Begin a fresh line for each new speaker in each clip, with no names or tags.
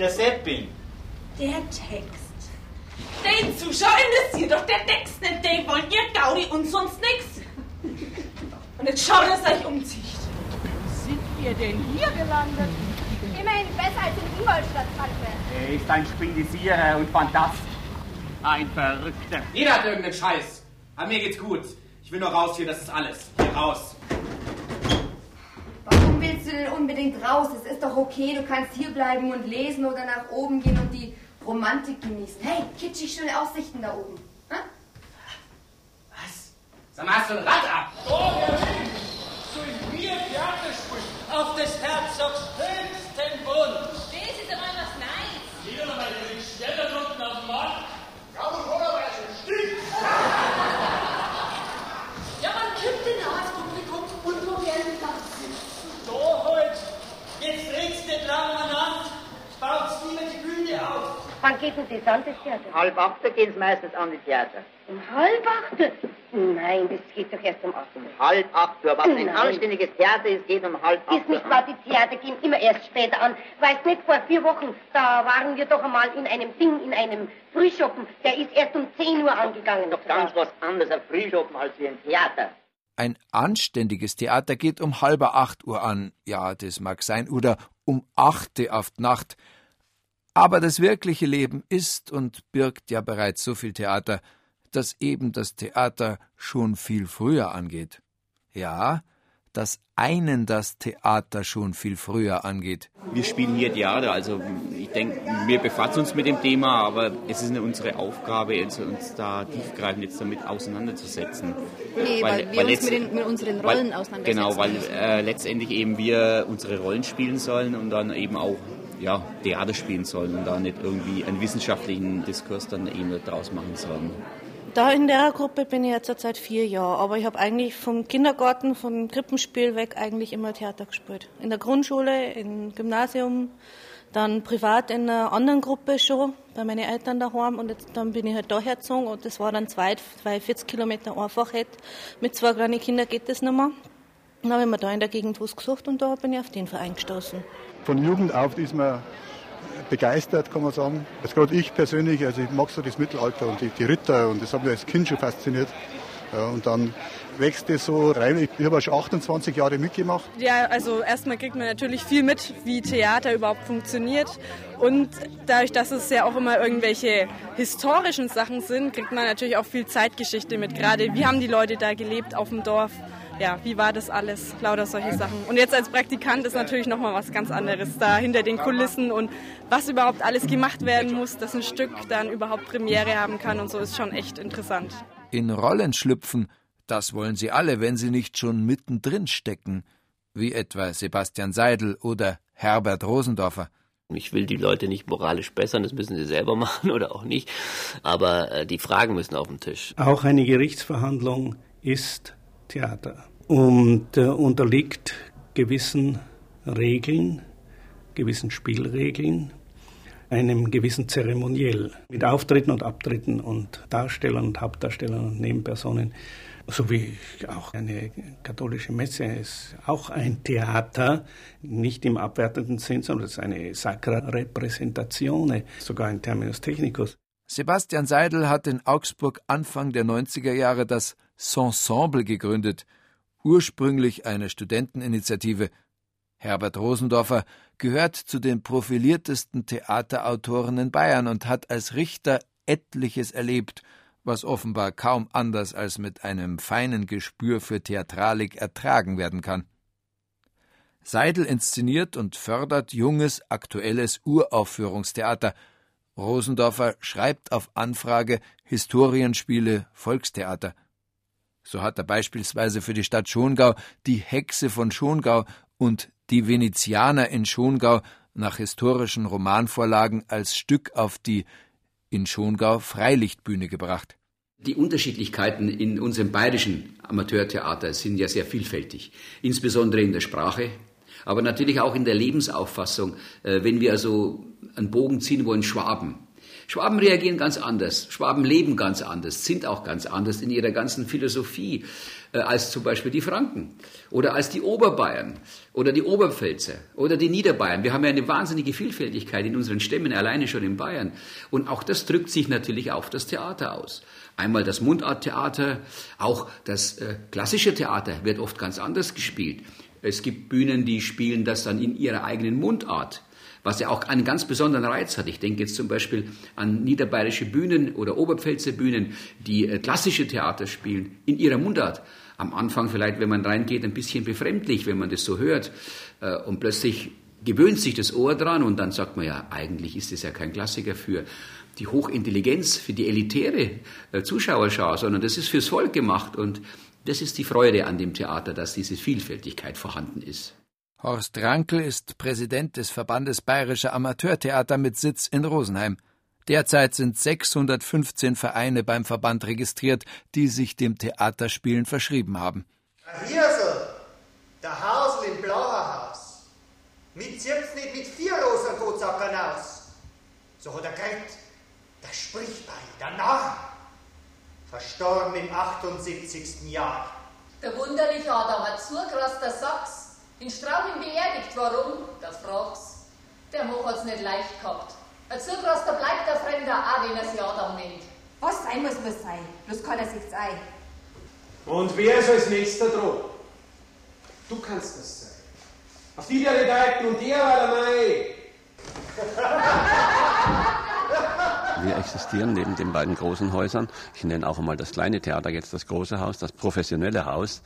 der Sepp bin.
Der Text. Den Zuschauer interessiert doch der Text nicht. Den wollt ihr Gaudi und sonst nix. Und jetzt schaut, dass ihr euch umzieht.
sind wir denn hier gelandet?
Immerhin besser als in Ingolstadt, Franke.
Er ist ein Spindisierer und Fantast. Ein Verrückter.
Jeder hat irgendeinen Scheiß. Aber mir geht's gut. Ich will nur raus hier, das ist alles. Hier raus.
Unbedingt raus? Es ist doch okay, du kannst hier bleiben und lesen oder nach oben gehen und die Romantik genießen. Hey, kitschig schöne Aussichten da oben. Hä?
Was? Sag mal, hast du ein Rad ab?
auf des Herzogs höchsten Wunsch.
Das ist aber was Neues.
Hier noch mal den Steller unten auf dem Markt.
Ja, man kippt den aus Publikum und wo werden Platz.
Da halt. Jetzt redst du nicht lang aneinander. Baut's lieber die Bühne auf.
Wann geht denn das an, das Theater?
Halb acht geht's meistens an die Theater.
Um halb acht? Nein, das geht doch erst um acht.
Um halb acht Uhr. Was ein
Nein.
anständiges Theater ist, geht um halb acht
Ist nicht wahr, die Theater gehen immer erst später an. Weißt nicht, vor vier Wochen, da waren wir doch einmal in einem Ding, in einem Frühschoppen. Der ist erst um 10 Uhr angegangen.
Doch ganz was anderes, ein Frühschoppen als wie ein Theater.
Ein anständiges Theater geht um halber acht Uhr an. Ja, das mag sein. Oder um achte auf die Nacht. Aber das wirkliche Leben ist und birgt ja bereits so viel Theater, dass eben das Theater schon viel früher angeht. Ja, dass einen das Theater schon viel früher angeht.
Wir spielen hier Theater, also ich denke, wir befassen uns mit dem Thema, aber es ist nicht unsere Aufgabe, uns da tiefgreifend jetzt damit auseinanderzusetzen.
Nee, weil, wir uns
letzt-
mit, den, mit unseren
weil-
Rollen auseinandersetzen
Genau, weil äh, letztendlich eben wir unsere Rollen spielen sollen und dann eben auch ja, Theater spielen sollen und da nicht irgendwie einen wissenschaftlichen Diskurs dann eben daraus machen sollen.
Da in der Gruppe bin ich jetzt seit vier Jahren, aber ich habe eigentlich vom Kindergarten, vom Krippenspiel weg eigentlich immer Theater gespielt. In der Grundschule, im Gymnasium, dann privat in einer anderen Gruppe schon, bei meinen Eltern daheim und jetzt, dann bin ich halt da hergezogen und das war dann zwei, zwei 40 Kilometer einfach. Mit zwei kleinen Kindern geht das nicht mehr. Dann habe ich mir da in der Gegend was gesucht und da bin ich auf den Verein gestoßen.
Von Jugend auf ist man begeistert, kann man sagen. Also gerade ich persönlich, also ich mag so das Mittelalter und die, die Ritter und das hat mich als Kind schon fasziniert. Ja, und dann wächst das so rein. Ich, ich habe ja schon 28 Jahre mitgemacht.
Ja, also erstmal kriegt man natürlich viel mit, wie Theater überhaupt funktioniert. Und dadurch, dass es ja auch immer irgendwelche historischen Sachen sind, kriegt man natürlich auch viel Zeitgeschichte mit. Gerade wie haben die Leute da gelebt auf dem Dorf? Ja, wie war das alles? Lauter solche Sachen. Und jetzt als Praktikant ist natürlich nochmal was ganz anderes da hinter den Kulissen und was überhaupt alles gemacht werden muss, dass ein Stück dann überhaupt Premiere haben kann und so ist schon echt interessant.
In Rollen schlüpfen, das wollen sie alle, wenn sie nicht schon mittendrin stecken, wie etwa Sebastian Seidel oder Herbert Rosendorfer.
Ich will die Leute nicht moralisch bessern, das müssen sie selber machen oder auch nicht. Aber äh, die Fragen müssen auf den Tisch.
Auch eine Gerichtsverhandlung ist Theater und äh, unterliegt gewissen Regeln, gewissen Spielregeln, einem gewissen Zeremoniell mit Auftritten und Abtritten und Darstellern und Hauptdarstellern und Nebenpersonen. So wie auch eine katholische Messe ist auch ein Theater, nicht im abwertenden Sinn, sondern es ist eine sacra representatione, sogar ein Terminus technicus.
Sebastian Seidel hat in Augsburg Anfang der 90er Jahre das Ensemble gegründet, ursprünglich eine Studenteninitiative. Herbert Rosendorfer gehört zu den profiliertesten Theaterautoren in Bayern und hat als Richter etliches erlebt, was offenbar kaum anders als mit einem feinen Gespür für Theatralik ertragen werden kann. Seidel inszeniert und fördert junges, aktuelles Uraufführungstheater. Rosendorfer schreibt auf Anfrage Historienspiele, Volkstheater. So hat er beispielsweise für die Stadt Schongau die Hexe von Schongau und die Venezianer in Schongau nach historischen Romanvorlagen als Stück auf die in Schongau Freilichtbühne gebracht.
Die Unterschiedlichkeiten in unserem bayerischen Amateurtheater sind ja sehr vielfältig, insbesondere in der Sprache, aber natürlich auch in der Lebensauffassung. Äh, wenn wir also einen Bogen ziehen wollen, Schwaben. Schwaben reagieren ganz anders, Schwaben leben ganz anders, sind auch ganz anders in ihrer ganzen Philosophie äh, als zum Beispiel die Franken oder als die Oberbayern oder die Oberpfälzer oder die Niederbayern. Wir haben ja eine wahnsinnige Vielfältigkeit in unseren Stämmen, alleine schon in Bayern. Und auch das drückt sich natürlich auf das Theater aus. Einmal das Mundarttheater, auch das äh, klassische Theater wird oft ganz anders gespielt. Es gibt Bühnen, die spielen das dann in ihrer eigenen Mundart, was ja auch einen ganz besonderen Reiz hat. Ich denke jetzt zum Beispiel an niederbayerische Bühnen oder Oberpfälzer Bühnen, die äh, klassische Theater spielen in ihrer Mundart. Am Anfang vielleicht, wenn man reingeht, ein bisschen befremdlich, wenn man das so hört. Äh, und plötzlich gewöhnt sich das Ohr dran und dann sagt man ja, eigentlich ist es ja kein Klassiker für die Hochintelligenz, für die elitäre äh, Zuschauerschau, sondern das ist fürs Volk gemacht und das ist die Freude an dem Theater, dass diese Vielfältigkeit vorhanden ist.
Horst Rankel ist Präsident des Verbandes Bayerischer Amateurtheater mit Sitz in Rosenheim. Derzeit sind 615 Vereine beim Verband registriert, die sich dem Theaterspielen verschrieben haben.
Ein Hirsel, der Hausel im Blauerhaus. Mit selbst nicht mit vier Rosenkozackern aus. So hat er geredet. Der spricht bei, der Narr. Verstorben im 78. Jahr.
Der wunderliche hat aber zugerast der Sachs. In Strauching beerdigt, warum? Da fragt's. Der Moch hat's nicht leicht gehabt. Ein Zugraster bleibt der Fremder auch, wenn er sich Adam nennt.
Was sein muss, muss sein. Bloß kann er sich's ein.
Und wer ist als nächster dran? Du kannst das sein. Auf die der Deiten und der war der Mai.
Wir existieren neben den beiden großen Häusern. Ich nenne auch einmal das kleine Theater jetzt das große Haus, das professionelle Haus.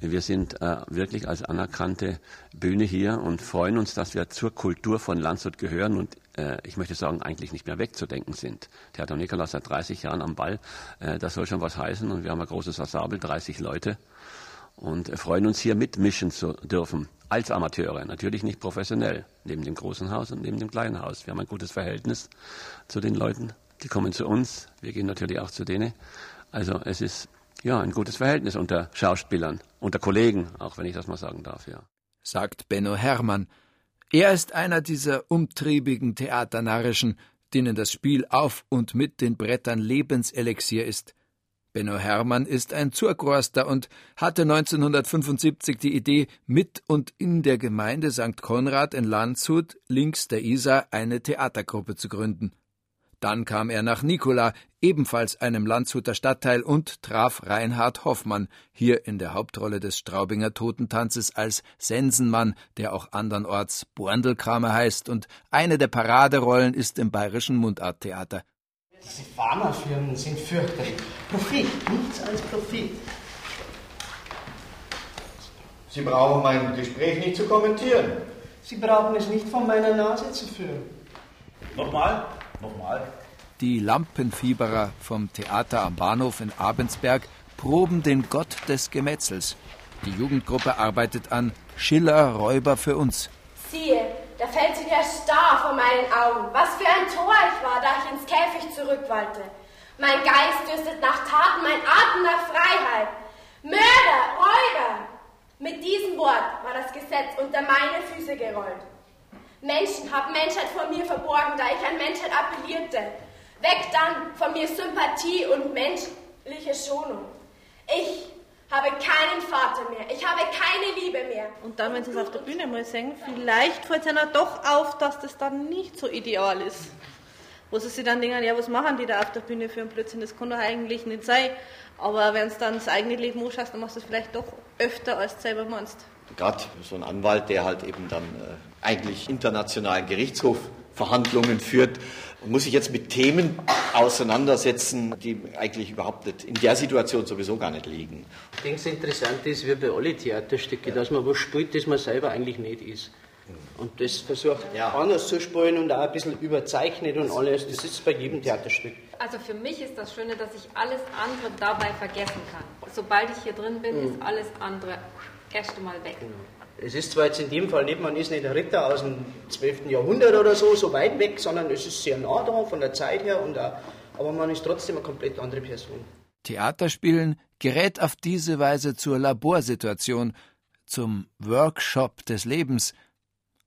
Wir sind äh, wirklich als anerkannte Bühne hier und freuen uns, dass wir zur Kultur von Landshut gehören und äh, ich möchte sagen, eigentlich nicht mehr wegzudenken sind. Theater Nikolaus seit 30 Jahren am Ball. Äh, das soll schon was heißen und wir haben ein großes Ensemble, 30 Leute und freuen uns hier mitmischen zu dürfen als Amateure, natürlich nicht professionell, neben dem großen Haus und neben dem kleinen Haus. Wir haben ein gutes Verhältnis zu den Leuten, die kommen zu uns, wir gehen natürlich auch zu denen. Also es ist ja ein gutes Verhältnis unter Schauspielern, unter Kollegen, auch wenn ich das mal sagen darf, ja.
Sagt Benno Hermann. Er ist einer dieser umtriebigen Theaternarrischen, denen das Spiel auf und mit den Brettern Lebenselixier ist. Benno Hermann ist ein Zurgroster und hatte 1975 die Idee, mit und in der Gemeinde St. Konrad in Landshut links der Isar eine Theatergruppe zu gründen. Dann kam er nach Nikola, ebenfalls einem Landshuter Stadtteil, und traf Reinhard Hoffmann, hier in der Hauptrolle des Straubinger Totentanzes als Sensenmann, der auch andernorts Borndelkramer heißt, und eine der Paraderollen ist im bayerischen Mundarttheater.
Diese Pharmafirmen sind fürchterlich. Profit, nichts als Profit.
Sie brauchen mein Gespräch nicht zu kommentieren.
Sie brauchen es nicht von meiner Nase zu führen.
Nochmal, nochmal.
Die Lampenfieberer vom Theater am Bahnhof in Abensberg proben den Gott des Gemetzels. Die Jugendgruppe arbeitet an Schiller Räuber für uns.
Siehe, da fällt sich der Star vor meinen Augen. Was für ein Tor ich war, da ich ins Käfig zurückwallte. Mein Geist dürstet nach Taten, mein Atem nach Freiheit. Mörder, Räuber! Mit diesem Wort war das Gesetz unter meine Füße gerollt. Menschen haben Menschheit vor mir verborgen, da ich an Menschheit appellierte. Weg dann von mir Sympathie und menschliche Schonung. Ich habe keinen Vater mehr. Ich habe keine Liebe mehr.
Und dann, wenn sie es auf der Bühne mal singen, vielleicht fällt es ihnen doch auf, dass das dann nicht so ideal ist. Wo sie sich dann denken, ja, was machen die da auf der Bühne für einen Blödsinn? Das kann doch eigentlich nicht sein. Aber wenn es dann das eigene Leben anschaust, dann machst du es vielleicht doch öfter, als du selber meinst.
Gerade so ein Anwalt, der halt eben dann äh, eigentlich internationalen Gerichtshofverhandlungen führt, muss sich jetzt mit Themen auseinandersetzen, die eigentlich überhaupt nicht in der Situation sowieso gar nicht liegen.
Ich denke, das Interessante ist, wie bei allen Theaterstücken, dass man was spielt, das man selber eigentlich nicht ist. Und das versucht ja. anders zu spielen und auch ein bisschen überzeichnet und alles. Das ist bei jedem Theaterstück.
Also für mich ist das Schöne, dass ich alles andere dabei vergessen kann.
sobald ich hier drin bin,
Mhm.
ist alles andere erst einmal weg.
Es ist zwar jetzt in dem Fall nicht, man ist nicht ein Ritter aus dem 12. Jahrhundert oder so, so weit weg, sondern es ist sehr nah da von der Zeit her, und auch, aber man ist trotzdem eine komplett andere Person.
Theaterspielen gerät auf diese Weise zur Laborsituation, zum Workshop des Lebens.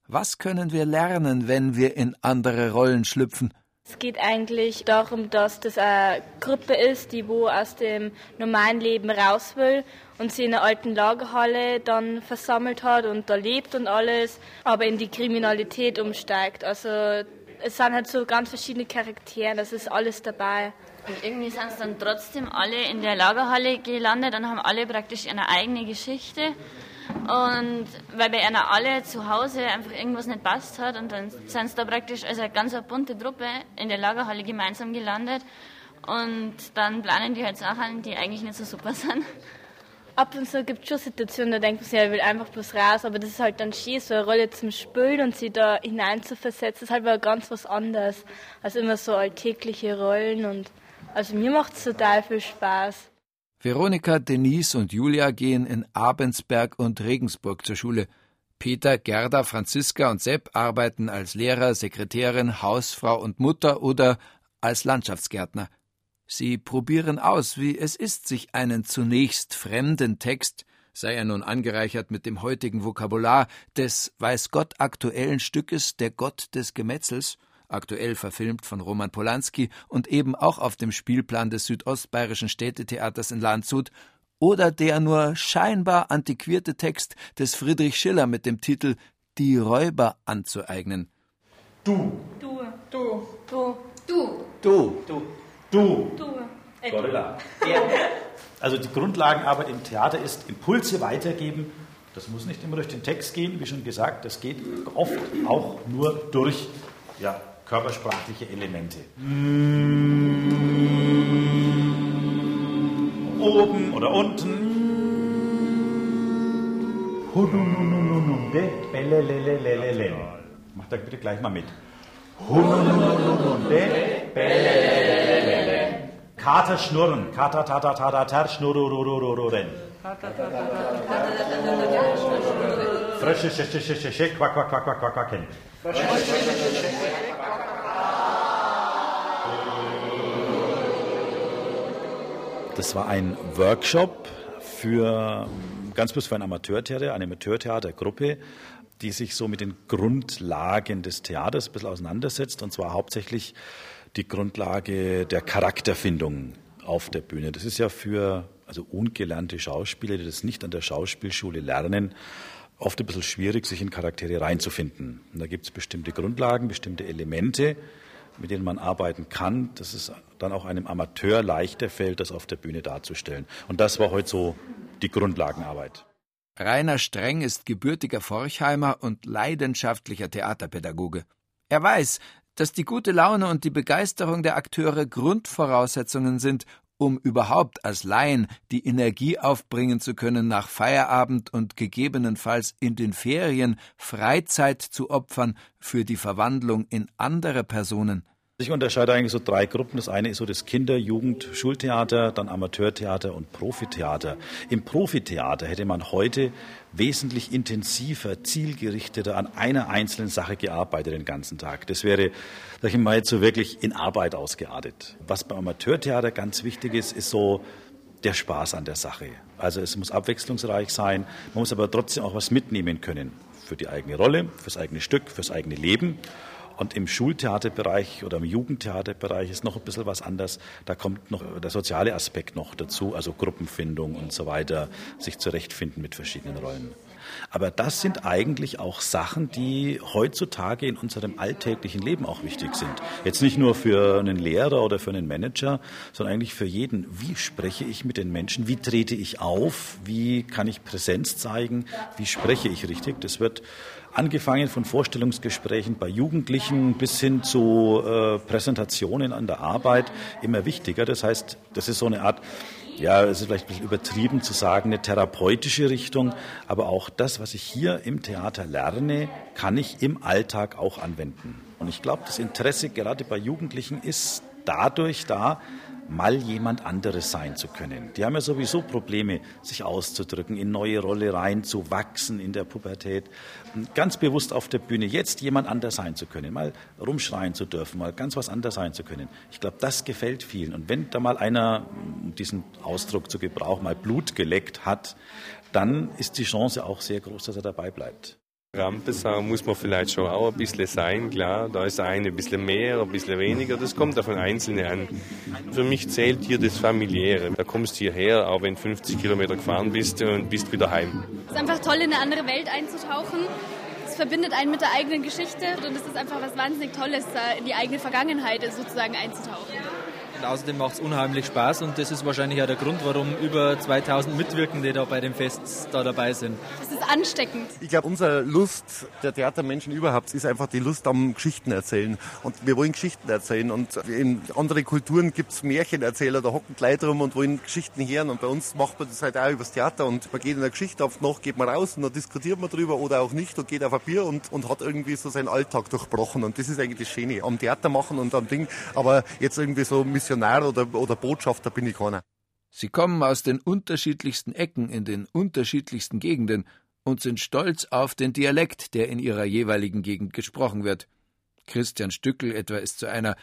Was können wir lernen, wenn wir in andere Rollen schlüpfen?
Es geht eigentlich darum, dass das eine Gruppe ist, die wo aus dem normalen Leben raus will und sie in einer alten Lagerhalle dann versammelt hat und da lebt und alles, aber in die Kriminalität umsteigt. Also es sind halt so ganz verschiedene Charaktere, das ist alles dabei.
Und irgendwie sind es dann trotzdem alle in der Lagerhalle gelandet und haben alle praktisch eine eigene Geschichte. Und weil bei einer alle zu Hause einfach irgendwas nicht passt hat und dann sind sie da praktisch als eine ganz bunte Truppe in der Lagerhalle gemeinsam gelandet. Und dann planen die halt Sachen, die eigentlich nicht so super sind.
Ab und zu gibt es schon Situationen, da denkt man sich, er will einfach bloß raus, aber das ist halt dann schön, so eine Rolle zum Spielen und sie da hinein zu versetzen, ist halt mal ganz was anderes als immer so alltägliche Rollen und also mir macht es total viel Spaß.
Veronika, Denise und Julia gehen in Abensberg und Regensburg zur Schule. Peter, Gerda, Franziska und Sepp arbeiten als Lehrer, Sekretärin, Hausfrau und Mutter oder als Landschaftsgärtner. Sie probieren aus, wie es ist, sich einen zunächst fremden Text, sei er nun angereichert mit dem heutigen Vokabular des weiß Gott aktuellen Stückes Der Gott des Gemetzels, aktuell verfilmt von Roman Polanski und eben auch auf dem Spielplan des Südostbayerischen Städtetheaters in Landshut, oder der nur scheinbar antiquierte Text des Friedrich Schiller mit dem Titel Die Räuber anzueignen.
Du. Du. Du. Du. Du.
Du. Du. Du.
Du.
Gorilla. Also die Grundlagenarbeit im Theater ist Impulse weitergeben. Das muss nicht immer durch den Text gehen, wie schon gesagt. Das geht oft auch nur durch ja, körpersprachliche Elemente. Oben oder unten. Macht da bitte gleich mal mit. Kater schnurren, Kater tata tata tar schnurrururururen. Frösche, sche, sche, sche, sche, sche, quack, quack, quack, quack, quack, Das war ein Workshop für ganz bloß für ein Amateurtheater, eine Amateurtheatergruppe, die sich so mit den Grundlagen des Theaters ein bisschen auseinandersetzt, und zwar hauptsächlich die Grundlage der Charakterfindung auf der Bühne. Das ist ja für also ungelernte Schauspieler, die das nicht an der Schauspielschule lernen, oft ein bisschen schwierig, sich in Charaktere reinzufinden. Und da gibt es bestimmte Grundlagen, bestimmte Elemente, mit denen man arbeiten kann, dass es dann auch einem Amateur leichter fällt, das auf der Bühne darzustellen. Und das war heute so die Grundlagenarbeit.
Rainer Streng ist gebürtiger Forchheimer und leidenschaftlicher Theaterpädagoge. Er weiß, dass die gute Laune und die Begeisterung der Akteure Grundvoraussetzungen sind, um überhaupt als Laien die Energie aufbringen zu können, nach Feierabend und gegebenenfalls in den Ferien Freizeit zu opfern für die Verwandlung in andere Personen.
Ich unterscheide eigentlich so drei Gruppen. Das eine ist so das Kinder-, Jugend-, Schultheater, dann Amateurtheater und Profitheater. Im Profitheater hätte man heute wesentlich intensiver, zielgerichteter an einer einzelnen Sache gearbeitet den ganzen Tag. Das wäre, sag ich mal, jetzt so wirklich in Arbeit ausgeartet. Was beim Amateurtheater ganz wichtig ist, ist so der Spaß an der Sache. Also es muss abwechslungsreich sein, man muss aber trotzdem auch was mitnehmen können für die eigene Rolle, fürs eigene Stück, fürs eigene Leben. Und im Schultheaterbereich oder im Jugendtheaterbereich ist noch ein bisschen was anders. Da kommt noch der soziale Aspekt noch dazu, also Gruppenfindung und so weiter, sich zurechtfinden mit verschiedenen Rollen. Aber das sind eigentlich auch Sachen, die heutzutage in unserem alltäglichen Leben auch wichtig sind. Jetzt nicht nur für einen Lehrer oder für einen Manager, sondern eigentlich für jeden. Wie spreche ich mit den Menschen? Wie trete ich auf? Wie kann ich Präsenz zeigen? Wie spreche ich richtig? Das wird angefangen von Vorstellungsgesprächen bei Jugendlichen bis hin zu äh, Präsentationen an der Arbeit immer wichtiger. Das heißt, das ist so eine Art, ja, es ist vielleicht ein bisschen übertrieben zu sagen, eine therapeutische Richtung, aber auch das, was ich hier im Theater lerne, kann ich im Alltag auch anwenden. Und ich glaube, das Interesse gerade bei Jugendlichen ist dadurch da, mal jemand anderes sein zu können. Die haben ja sowieso Probleme, sich auszudrücken, in neue Rolle reinzuwachsen in der Pubertät. Ganz bewusst auf der Bühne jetzt jemand anders sein zu können, mal rumschreien zu dürfen, mal ganz was anders sein zu können. Ich glaube, das gefällt vielen. Und wenn da mal einer, um diesen Ausdruck zu gebrauchen, mal Blut geleckt hat, dann ist die Chance auch sehr groß, dass er dabei bleibt.
Rampensau muss man vielleicht schon auch ein bisschen sein, klar. Da ist eine ein bisschen mehr, ein bisschen weniger. Das kommt auf den Einzelnen an. Für mich zählt hier das Familiäre. Da kommst du hierher, auch wenn 50 Kilometer gefahren bist und bist wieder heim.
Es ist einfach toll, in eine andere Welt einzutauchen. Es verbindet einen mit der eigenen Geschichte und es ist einfach was wahnsinnig Tolles, in die eigene Vergangenheit sozusagen einzutauchen.
Und außerdem macht es unheimlich Spaß und das ist wahrscheinlich auch der Grund, warum über 2000 Mitwirkende da bei dem Fest da dabei sind.
Es ist ansteckend.
Ich glaube, unsere Lust der Theatermenschen überhaupt ist einfach die Lust am Geschichten erzählen. Und wir wollen Geschichten erzählen. Und in anderen Kulturen gibt es Märchenerzähler, da hocken Leute rum und wollen Geschichten hören. Und bei uns macht man das halt auch übers Theater. Und man geht in der Geschichte auf Nacht, geht man raus und dann diskutiert man drüber oder auch nicht und geht auf ein Bier und, und hat irgendwie so seinen Alltag durchbrochen. Und das ist eigentlich das Schöne am Theater machen und am Ding. Aber jetzt irgendwie so Missionar oder, oder Botschafter bin ich keiner.
Sie kommen aus den unterschiedlichsten Ecken in den unterschiedlichsten Gegenden und sind stolz auf den Dialekt, der in ihrer jeweiligen Gegend gesprochen wird. Christian Stückel etwa ist zu einer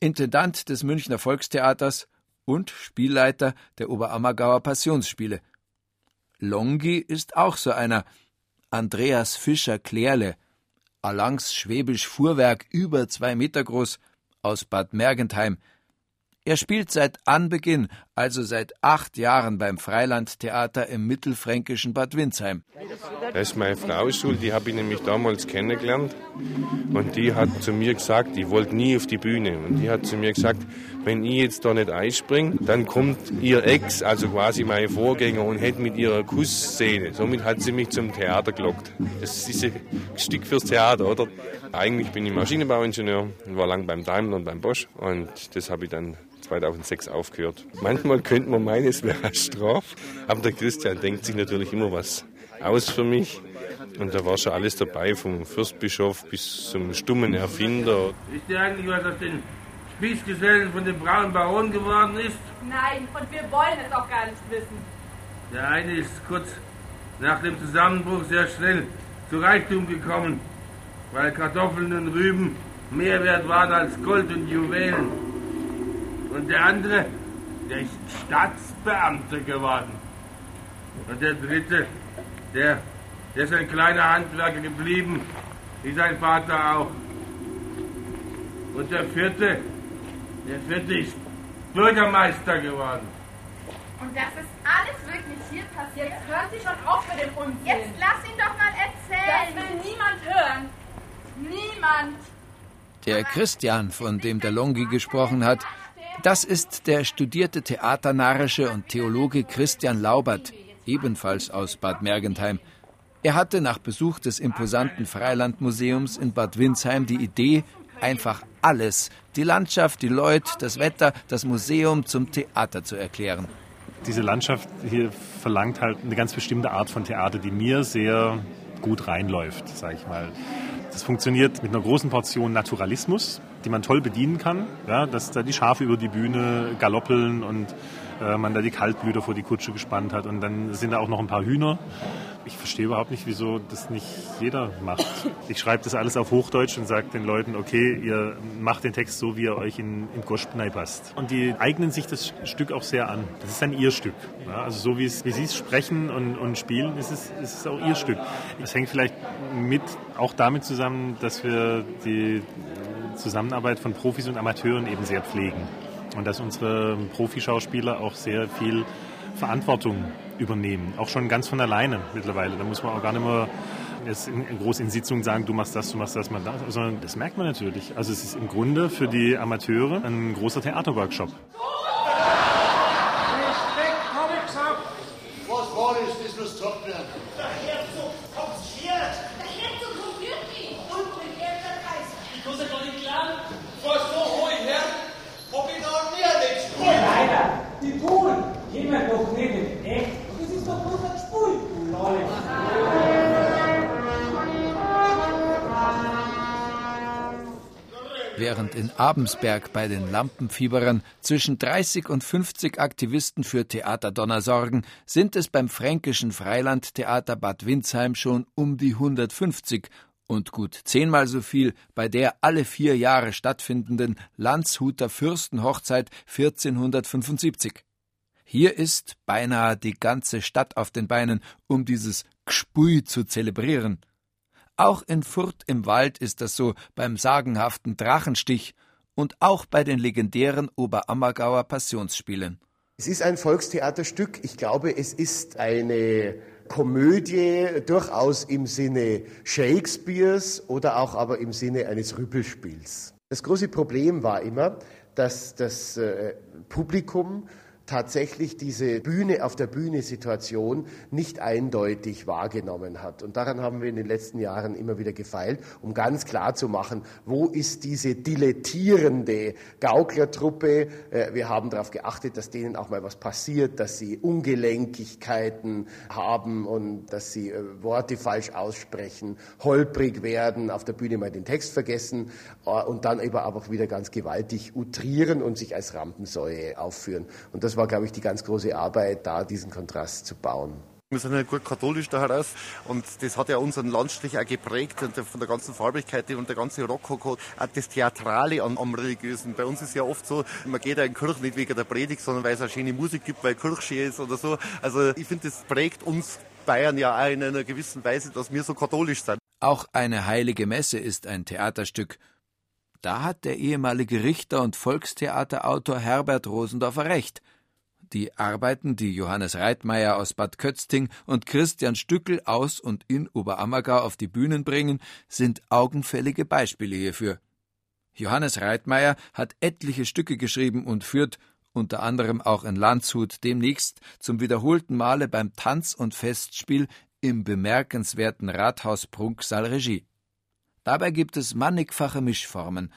Intendant des Münchner Volkstheaters und Spielleiter der Oberammergauer Passionsspiele. Longi ist auch so einer. Andreas Fischer-Klärle, Alangs Schwäbisch Fuhrwerk über zwei Meter groß, aus Bad Mergentheim, er spielt seit Anbeginn, also seit acht Jahren beim Freilandtheater im mittelfränkischen Bad Windsheim.
Das ist meine Frau schuld, die habe ich nämlich damals kennengelernt. Und die hat zu mir gesagt, ich wollte nie auf die Bühne. Und die hat zu mir gesagt, wenn ich jetzt da nicht einspringe, dann kommt ihr Ex, also quasi meine Vorgänger, und hätte mit ihrer Kussszene. Somit hat sie mich zum Theater gelockt. Das ist ein Stück fürs Theater, oder? Eigentlich bin ich Maschinenbauingenieur und war lang beim Daimler und beim Bosch. Und das habe ich dann 2006 aufgehört. Manchmal könnte man meinen, es wäre eine Strafe, aber der Christian denkt sich natürlich immer was aus für mich. Und da war schon alles dabei, vom Fürstbischof bis zum stummen Erfinder.
Wisst ihr eigentlich, was aus den Spießgesellen von dem braunen Baron geworden ist?
Nein, und wir wollen es auch gar nicht wissen.
Der eine ist kurz nach dem Zusammenbruch sehr schnell zu Reichtum gekommen, weil Kartoffeln und Rüben mehr wert waren als Gold und Juwelen. Und der andere, der ist Staatsbeamter geworden. Und der dritte, der, der ist ein kleiner Handwerker geblieben, wie sein Vater auch. Und der vierte, der vierte ist Bürgermeister geworden.
Und das ist alles wirklich hier passiert. Jetzt hören Sie schon auf mit dem Unsinn. Jetzt lass ihn doch mal erzählen. Das will niemand hören. Niemand.
Der Christian, von dem der Longi gesprochen hat, das ist der studierte Theaternarische und Theologe Christian Laubert, ebenfalls aus Bad Mergentheim. Er hatte nach Besuch des imposanten Freilandmuseums in Bad Windsheim die Idee, einfach alles, die Landschaft, die Leute, das Wetter, das Museum zum Theater zu erklären.
Diese Landschaft hier verlangt halt eine ganz bestimmte Art von Theater, die mir sehr gut reinläuft, sage ich mal. Das funktioniert mit einer großen Portion Naturalismus, die man toll bedienen kann. Ja, dass da die Schafe über die Bühne galoppeln und äh, man da die Kaltblüter vor die Kutsche gespannt hat. Und dann sind da auch noch ein paar Hühner. Ich verstehe überhaupt nicht, wieso das nicht jeder macht. Ich schreibe das alles auf Hochdeutsch und sage den Leuten, okay, ihr macht den Text so, wie er euch in, in Goschpnei passt. Und die eignen sich das Stück auch sehr an. Das ist dann ihr Stück. Ja, also so wie, es, wie sie es sprechen und, und spielen, ist es, ist es auch ihr Stück. Es hängt vielleicht mit auch damit zusammen, dass wir die Zusammenarbeit von Profis und Amateuren eben sehr pflegen. Und dass unsere Profischauspieler auch sehr viel Verantwortung übernehmen. Auch schon ganz von alleine mittlerweile. Da muss man auch gar nicht mehr jetzt in, groß in Sitzungen sagen, du machst das, du machst das, man das, sondern das merkt man natürlich. Also es ist im Grunde für die Amateure ein großer Theaterworkshop.
Was war das, das muss gesagt werden?
Die tun immer doch nicht in echt. Das ist doch bloß ein Spul, du
Während in Abensberg bei den Lampenfieberern zwischen 30 und 50 Aktivisten für Theaterdonner sorgen, sind es beim fränkischen Freilandtheater Bad Windsheim schon um die 150 und gut zehnmal so viel bei der alle vier Jahre stattfindenden Landshuter Fürstenhochzeit 1475. Hier ist beinahe die ganze Stadt auf den Beinen, um dieses Gspui zu zelebrieren. Auch in Furt im Wald ist das so beim sagenhaften Drachenstich und auch bei den legendären Oberammergauer Passionsspielen.
Es ist ein Volkstheaterstück. Ich glaube, es ist eine Komödie durchaus im Sinne Shakespeares oder auch aber im Sinne eines Rüppelspiels. Das große Problem war immer, dass das äh, Publikum tatsächlich diese Bühne auf der Bühne Situation nicht eindeutig wahrgenommen hat. Und daran haben wir in den letzten Jahren immer wieder gefeilt, um ganz klar zu machen, wo ist diese dilettierende Gauklertruppe. Äh, wir haben darauf geachtet, dass denen auch mal was passiert, dass sie Ungelenkigkeiten haben und dass sie äh, Worte falsch aussprechen, holprig werden, auf der Bühne mal den Text vergessen äh, und dann eben aber auch wieder ganz gewaltig utrieren und sich als Rampensäue aufführen. Und das war, glaube ich, die ganz große Arbeit, da diesen Kontrast zu bauen.
Wir sind ja gut katholisch da heraus und das hat ja unseren Landstrich auch geprägt und von der ganzen Farbigkeit und der ganze Rokoko, auch das Theatrale am, am Religiösen. Bei uns ist ja oft so, man geht ja in Kirche nicht wegen der Predigt, sondern weil es eine schöne Musik gibt, weil Kirche schön ist oder so. Also ich finde, das prägt uns Bayern ja auch in einer gewissen Weise, dass wir so katholisch sind.
Auch eine heilige Messe ist ein Theaterstück. Da hat der ehemalige Richter und Volkstheaterautor Herbert Rosendorfer recht. Die Arbeiten, die Johannes Reitmeier aus Bad Kötzting und Christian Stückel aus und in Oberammergau auf die Bühnen bringen, sind augenfällige Beispiele hierfür. Johannes Reitmeier hat etliche Stücke geschrieben und führt, unter anderem auch in Landshut, demnächst zum wiederholten Male beim Tanz- und Festspiel im bemerkenswerten Rathaus Prunksaal Regie. Dabei gibt es mannigfache Mischformen.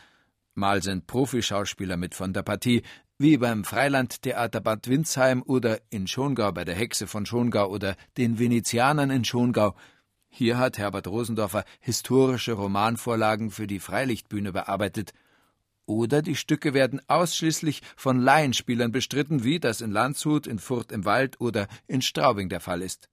Mal sind Profischauspieler mit von der Partie, wie beim Freilandtheater Bad Windsheim oder in Schongau bei der Hexe von Schongau oder den Venezianern in Schongau. Hier hat Herbert Rosendorfer historische Romanvorlagen für die Freilichtbühne bearbeitet. Oder die Stücke werden ausschließlich von Laienspielern bestritten, wie das in Landshut, in Furt im Wald oder in Straubing der Fall ist.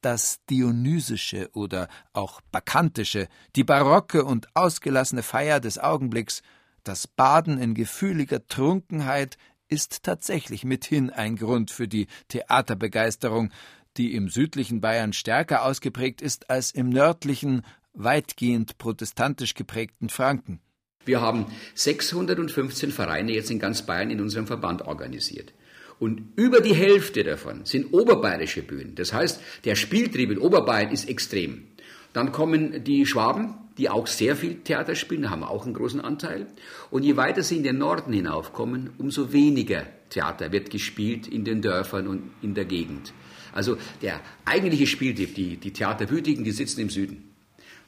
Das Dionysische oder auch Bacchantische, die barocke und ausgelassene Feier des Augenblicks das Baden in gefühliger Trunkenheit ist tatsächlich mithin ein Grund für die Theaterbegeisterung, die im südlichen Bayern stärker ausgeprägt ist als im nördlichen, weitgehend protestantisch geprägten Franken.
Wir haben 615 Vereine jetzt in ganz Bayern in unserem Verband organisiert. Und über die Hälfte davon sind oberbayerische Bühnen. Das heißt, der Spieltrieb in Oberbayern ist extrem. Dann kommen die Schwaben, die auch sehr viel Theater spielen, da haben wir auch einen großen Anteil. Und je weiter sie in den Norden hinaufkommen, umso weniger Theater wird gespielt in den Dörfern und in der Gegend. Also der eigentliche Spieltipp, die, die Theaterwütigen, die sitzen im Süden.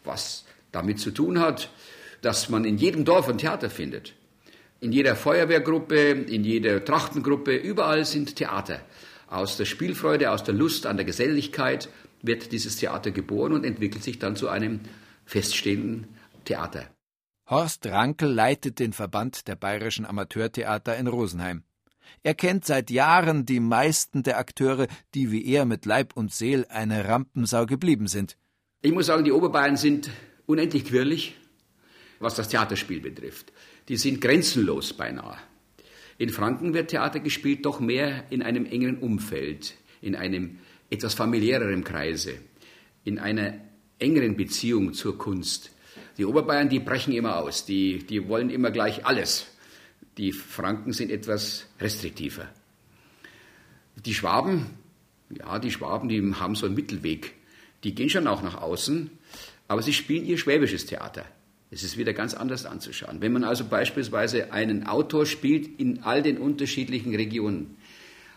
Was damit zu tun hat, dass man in jedem Dorf ein Theater findet. In jeder Feuerwehrgruppe, in jeder Trachtengruppe, überall sind Theater. Aus der Spielfreude, aus der Lust an der Geselligkeit wird dieses Theater geboren und entwickelt sich dann zu einem feststehenden Theater.
Horst Rankel leitet den Verband der bayerischen Amateurtheater in Rosenheim. Er kennt seit Jahren die meisten der Akteure, die wie er mit Leib und Seel eine Rampensau geblieben sind.
Ich muss sagen, die Oberbayern sind unendlich quirlig, was das Theaterspiel betrifft. Die sind grenzenlos beinahe. In Franken wird Theater gespielt, doch mehr in einem engeren Umfeld, in einem etwas familiäreren Kreise, in einer engeren Beziehung zur Kunst. Die Oberbayern, die brechen immer aus, die, die wollen immer gleich alles. Die Franken sind etwas restriktiver. Die Schwaben, ja, die Schwaben, die haben so einen Mittelweg. Die gehen schon auch nach außen, aber sie spielen ihr schwäbisches Theater. Es ist wieder ganz anders anzuschauen. Wenn man also beispielsweise einen Autor spielt in all den unterschiedlichen Regionen,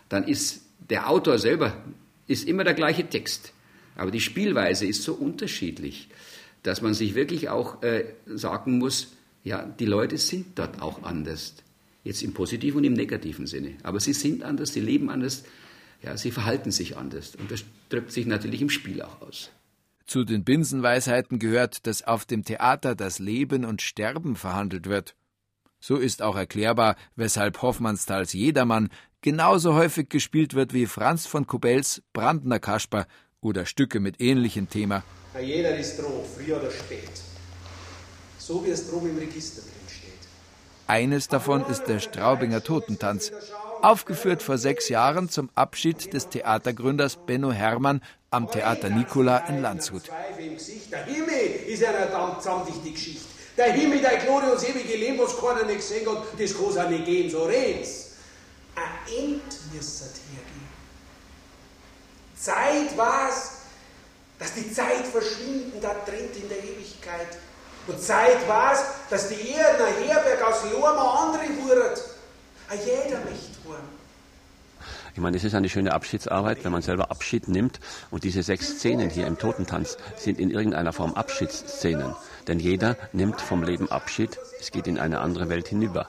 dann ist der Autor selber ist immer der gleiche Text. Aber die Spielweise ist so unterschiedlich, dass man sich wirklich auch äh, sagen muss, ja, die Leute sind dort auch anders. Jetzt im positiven und im negativen Sinne. Aber sie sind anders, sie leben anders, ja, sie verhalten sich anders. Und das drückt sich natürlich im Spiel auch aus.
Zu den Binsenweisheiten gehört, dass auf dem Theater das Leben und Sterben verhandelt wird. So ist auch erklärbar, weshalb Hoffmannsthals Jedermann genauso häufig gespielt wird wie Franz von Kubels Brandner Kasper oder Stücke mit ähnlichem Thema.
jeder ist droh, früher oder spät. So wie es drum im Register drin steht.
Eines davon ist der Straubinger Totentanz, aufgeführt vor sechs Jahren zum Abschied des Theatergründers Benno Hermann am Theater Nicola in Landshut.
Der Himmel ist ja eine zamdichte Geschichte. Der Himmel, der glorios ewige Leben, was keiner nicht gesehen hat, das kann es auch nicht geben, so red's. Ein End müsste hergeben. Zeit war's, dass die Zeit verschwinden da drin in der Ewigkeit. Und Zeit war's, dass die Erde ein Herberg aus Lorma andere wurde. Ein jeder möchte
ich meine, es ist eine schöne Abschiedsarbeit, wenn man selber Abschied nimmt. Und diese sechs Szenen hier im Totentanz sind in irgendeiner Form Abschiedsszenen. Denn jeder nimmt vom Leben Abschied. Es geht in eine andere Welt hinüber.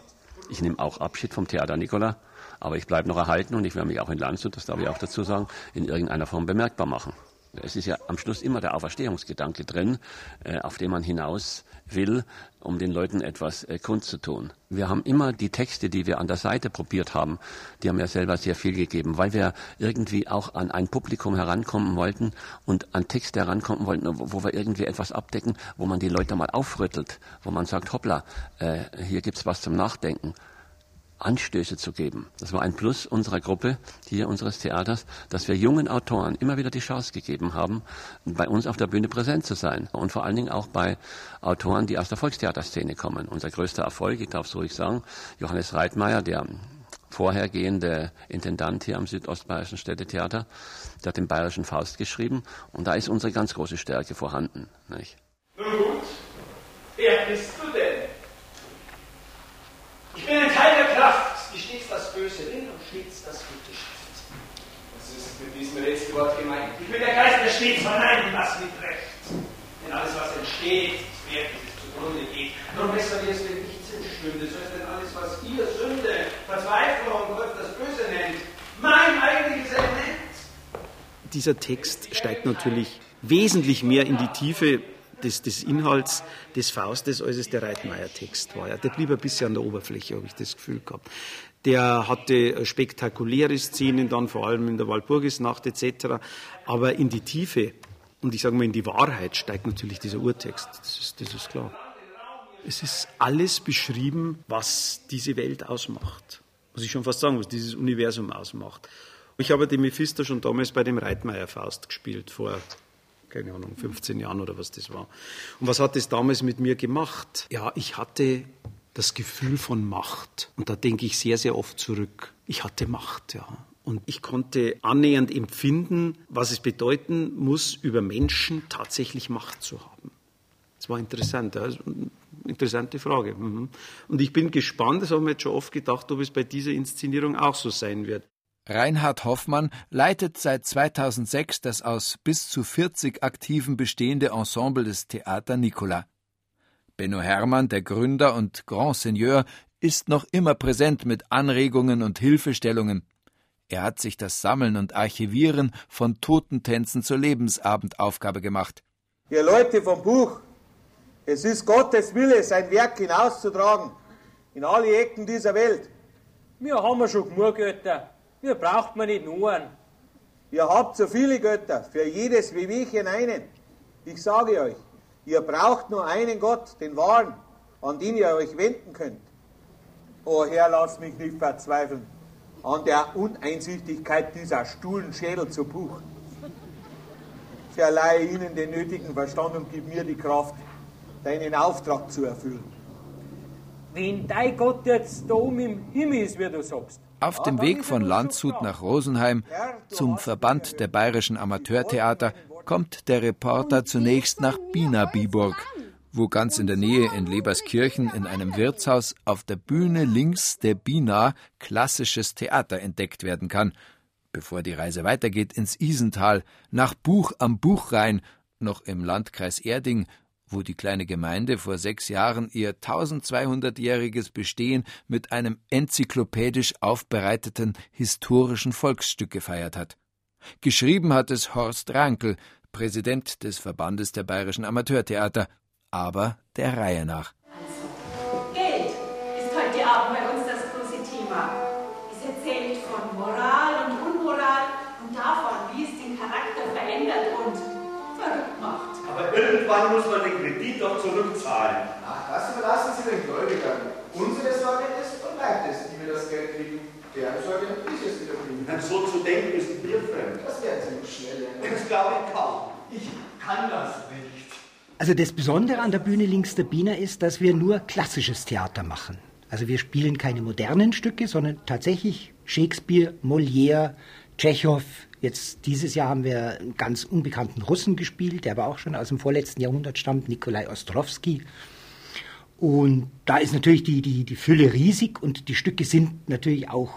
Ich nehme auch Abschied vom Theater Nicola. Aber ich bleibe noch erhalten und ich werde mich auch in Landshut, das darf ich auch dazu sagen, in irgendeiner Form bemerkbar machen. Es ist ja am Schluss immer der Auferstehungsgedanke drin, äh, auf den man hinaus will, um den Leuten etwas äh, kundzutun. Wir haben immer die Texte, die wir an der Seite probiert haben, die haben ja selber sehr viel gegeben, weil wir irgendwie auch an ein Publikum herankommen wollten und an Texte herankommen wollten, wo wir irgendwie etwas abdecken, wo man die Leute mal aufrüttelt, wo man sagt, hoppla, äh, hier gibt's was zum Nachdenken. Anstöße zu geben. Das war ein Plus unserer Gruppe, hier unseres Theaters, dass wir jungen Autoren immer wieder die Chance gegeben haben, bei uns auf der Bühne präsent zu sein. Und vor allen Dingen auch bei Autoren, die aus der Volkstheaterszene kommen. Unser größter Erfolg, ich darf es ruhig sagen, Johannes Reitmeier, der vorhergehende Intendant hier am Südostbayerischen Städtetheater, der hat den Bayerischen Faust geschrieben. Und da ist unsere ganz große Stärke vorhanden. Nicht?
Nun gut, wer bist du denn? Ich bin ein Teil der Kraft, die stets das Böse will und stets das Gute schafft. Was ist mit diesem letzten Wort gemeint? Ich bin der Geist, der stets verneint, was mit Recht. Denn alles, was entsteht, ist wert, es zugrunde geht. Darum besser wie es, wenn nichts entstünde. So ist denn alles, was ihr Sünde, Verzweiflung, Gott das Böse nennt, mein eigentliches Element.
Dieser Text steigt natürlich wesentlich mehr in die Tiefe des, des Inhalts des Faustes, als es der Reitmeier-Text war. Ja, der blieb ein bisschen an der Oberfläche, habe ich das Gefühl gehabt. Der hatte spektakuläre Szenen, dann vor allem in der Walpurgisnacht etc. Aber in die Tiefe und ich sage mal in die Wahrheit steigt natürlich dieser Urtext. Das ist, das ist klar. Es ist alles beschrieben, was diese Welt ausmacht. Muss ich schon fast sagen, was dieses Universum ausmacht. Ich habe den Mephisto schon damals bei dem Reitmeier Faust gespielt, vor keine Ahnung, 15 Jahren oder was das war. Und was hat das damals mit mir gemacht? Ja, ich hatte das Gefühl von Macht. Und da denke ich sehr, sehr oft zurück. Ich hatte Macht, ja. Und ich konnte annähernd empfinden, was es bedeuten muss, über Menschen tatsächlich Macht zu haben. Das war interessant. Ja. Interessante Frage. Mhm. Und ich bin gespannt, das haben wir jetzt schon oft gedacht, ob es bei dieser Inszenierung auch so sein wird.
Reinhard Hoffmann leitet seit 2006 das aus bis zu 40 Aktiven bestehende Ensemble des Theater Nicola. Benno Hermann, der Gründer und Grand Seigneur, ist noch immer präsent mit Anregungen und Hilfestellungen. Er hat sich das Sammeln und Archivieren von Totentänzen zur Lebensabendaufgabe gemacht.
Ihr Leute vom Buch, es ist Gottes Wille, sein Werk hinauszutragen in alle Ecken dieser Welt.
Wir haben schon genug Götter. Mir braucht man nicht nur einen.
Ihr habt so viele Götter, für jedes Wehwehchen einen. Ich sage euch, ihr braucht nur einen Gott, den wahren, an den ihr euch wenden könnt. O Herr, lass mich nicht verzweifeln an der Uneinsichtigkeit dieser stuhlen Schädel zu Buch. Verleihe ihnen den nötigen Verstand und gib mir die Kraft, deinen Auftrag zu erfüllen.
Wenn dein Gott jetzt da oben im Himmel ist, wie du sagst,
auf dem Weg von Landshut nach Rosenheim zum Verband der bayerischen Amateurtheater kommt der Reporter zunächst nach Bina-Biburg, wo ganz in der Nähe in Leberskirchen in einem Wirtshaus auf der Bühne links der Bina klassisches Theater entdeckt werden kann, bevor die Reise weitergeht ins Isental, nach Buch am Buchrhein, noch im Landkreis Erding wo die kleine Gemeinde vor sechs Jahren ihr 1200-jähriges Bestehen mit einem enzyklopädisch aufbereiteten historischen Volksstück gefeiert hat. Geschrieben hat es Horst Rankel, Präsident des Verbandes der Bayerischen Amateurtheater, aber der Reihe nach.
Also, Geld ist heute
Abend bei
uns das große Thema. Es erzählt von Moral und Unmoral und davon, wie es den Charakter verändert und verrückt macht. Aber irgendwann muss man den kriegen.
So zu denken ist bierfremd.
Das werden Sie noch schnell lernen.
Das glaube ich kaum. Ich kann das nicht.
Also das Besondere an der Bühne links der Biener ist, dass wir nur klassisches Theater machen. Also wir spielen keine modernen Stücke, sondern tatsächlich Shakespeare, Molière, Tschechow. Jetzt dieses Jahr haben wir einen ganz unbekannten Russen gespielt, der aber auch schon aus dem vorletzten Jahrhundert stammt, Nikolai Ostrowski. Und da ist natürlich die, die, die Fülle riesig und die Stücke sind natürlich auch,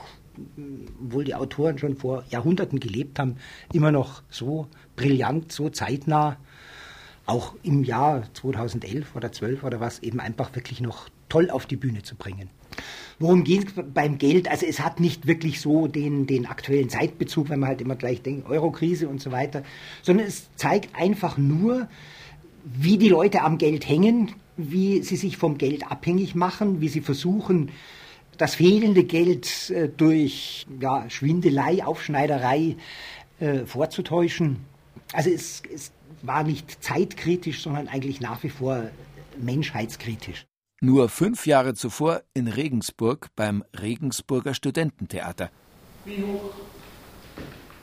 obwohl die Autoren schon vor Jahrhunderten gelebt haben, immer noch so brillant, so zeitnah. Auch im Jahr 2011 oder 12 oder was eben einfach wirklich noch toll auf die Bühne zu bringen. Worum geht es beim Geld? Also es hat nicht wirklich so den, den aktuellen Zeitbezug, wenn man halt immer gleich denkt, Eurokrise und so weiter, sondern es zeigt einfach nur, wie die Leute am Geld hängen, wie sie sich vom Geld abhängig machen, wie sie versuchen, das fehlende Geld äh, durch ja, Schwindelei, Aufschneiderei äh, vorzutäuschen. Also es, es war nicht zeitkritisch, sondern eigentlich nach wie vor menschheitskritisch.
Nur fünf Jahre zuvor in Regensburg beim Regensburger Studententheater.
Wie hoch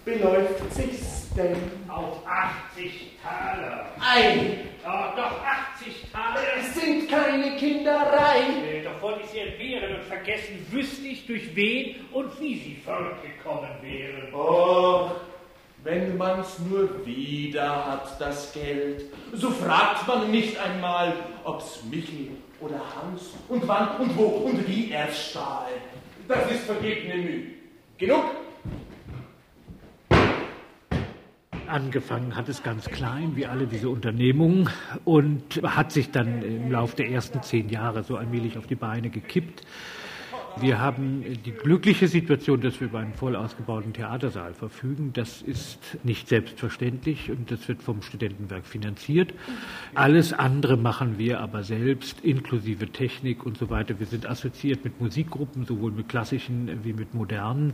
beläuft sich's denn? Auf 80 Taler. Ei! Ja, doch 80 Taler. Es sind keine Kinderei. Äh, doch wollte ich sie entbehren und vergessen wüsste ich, durch wen und wie sie fortgekommen wären. Oh, wenn man's nur wieder hat, das Geld, so fragt man nicht einmal, ob's Michel oder Hans und wann und wo und wie er's stahl. Das ist vergebene Mühe. Genug?
Angefangen hat es ganz klein, wie alle diese Unternehmungen, und hat sich dann im Laufe der ersten zehn Jahre so allmählich auf die Beine gekippt. Wir haben die glückliche Situation, dass wir über einen voll ausgebauten Theatersaal verfügen. Das ist nicht selbstverständlich und das wird vom Studentenwerk finanziert. Alles andere machen wir aber selbst, inklusive Technik und so weiter. Wir sind assoziiert mit Musikgruppen, sowohl mit klassischen wie mit modernen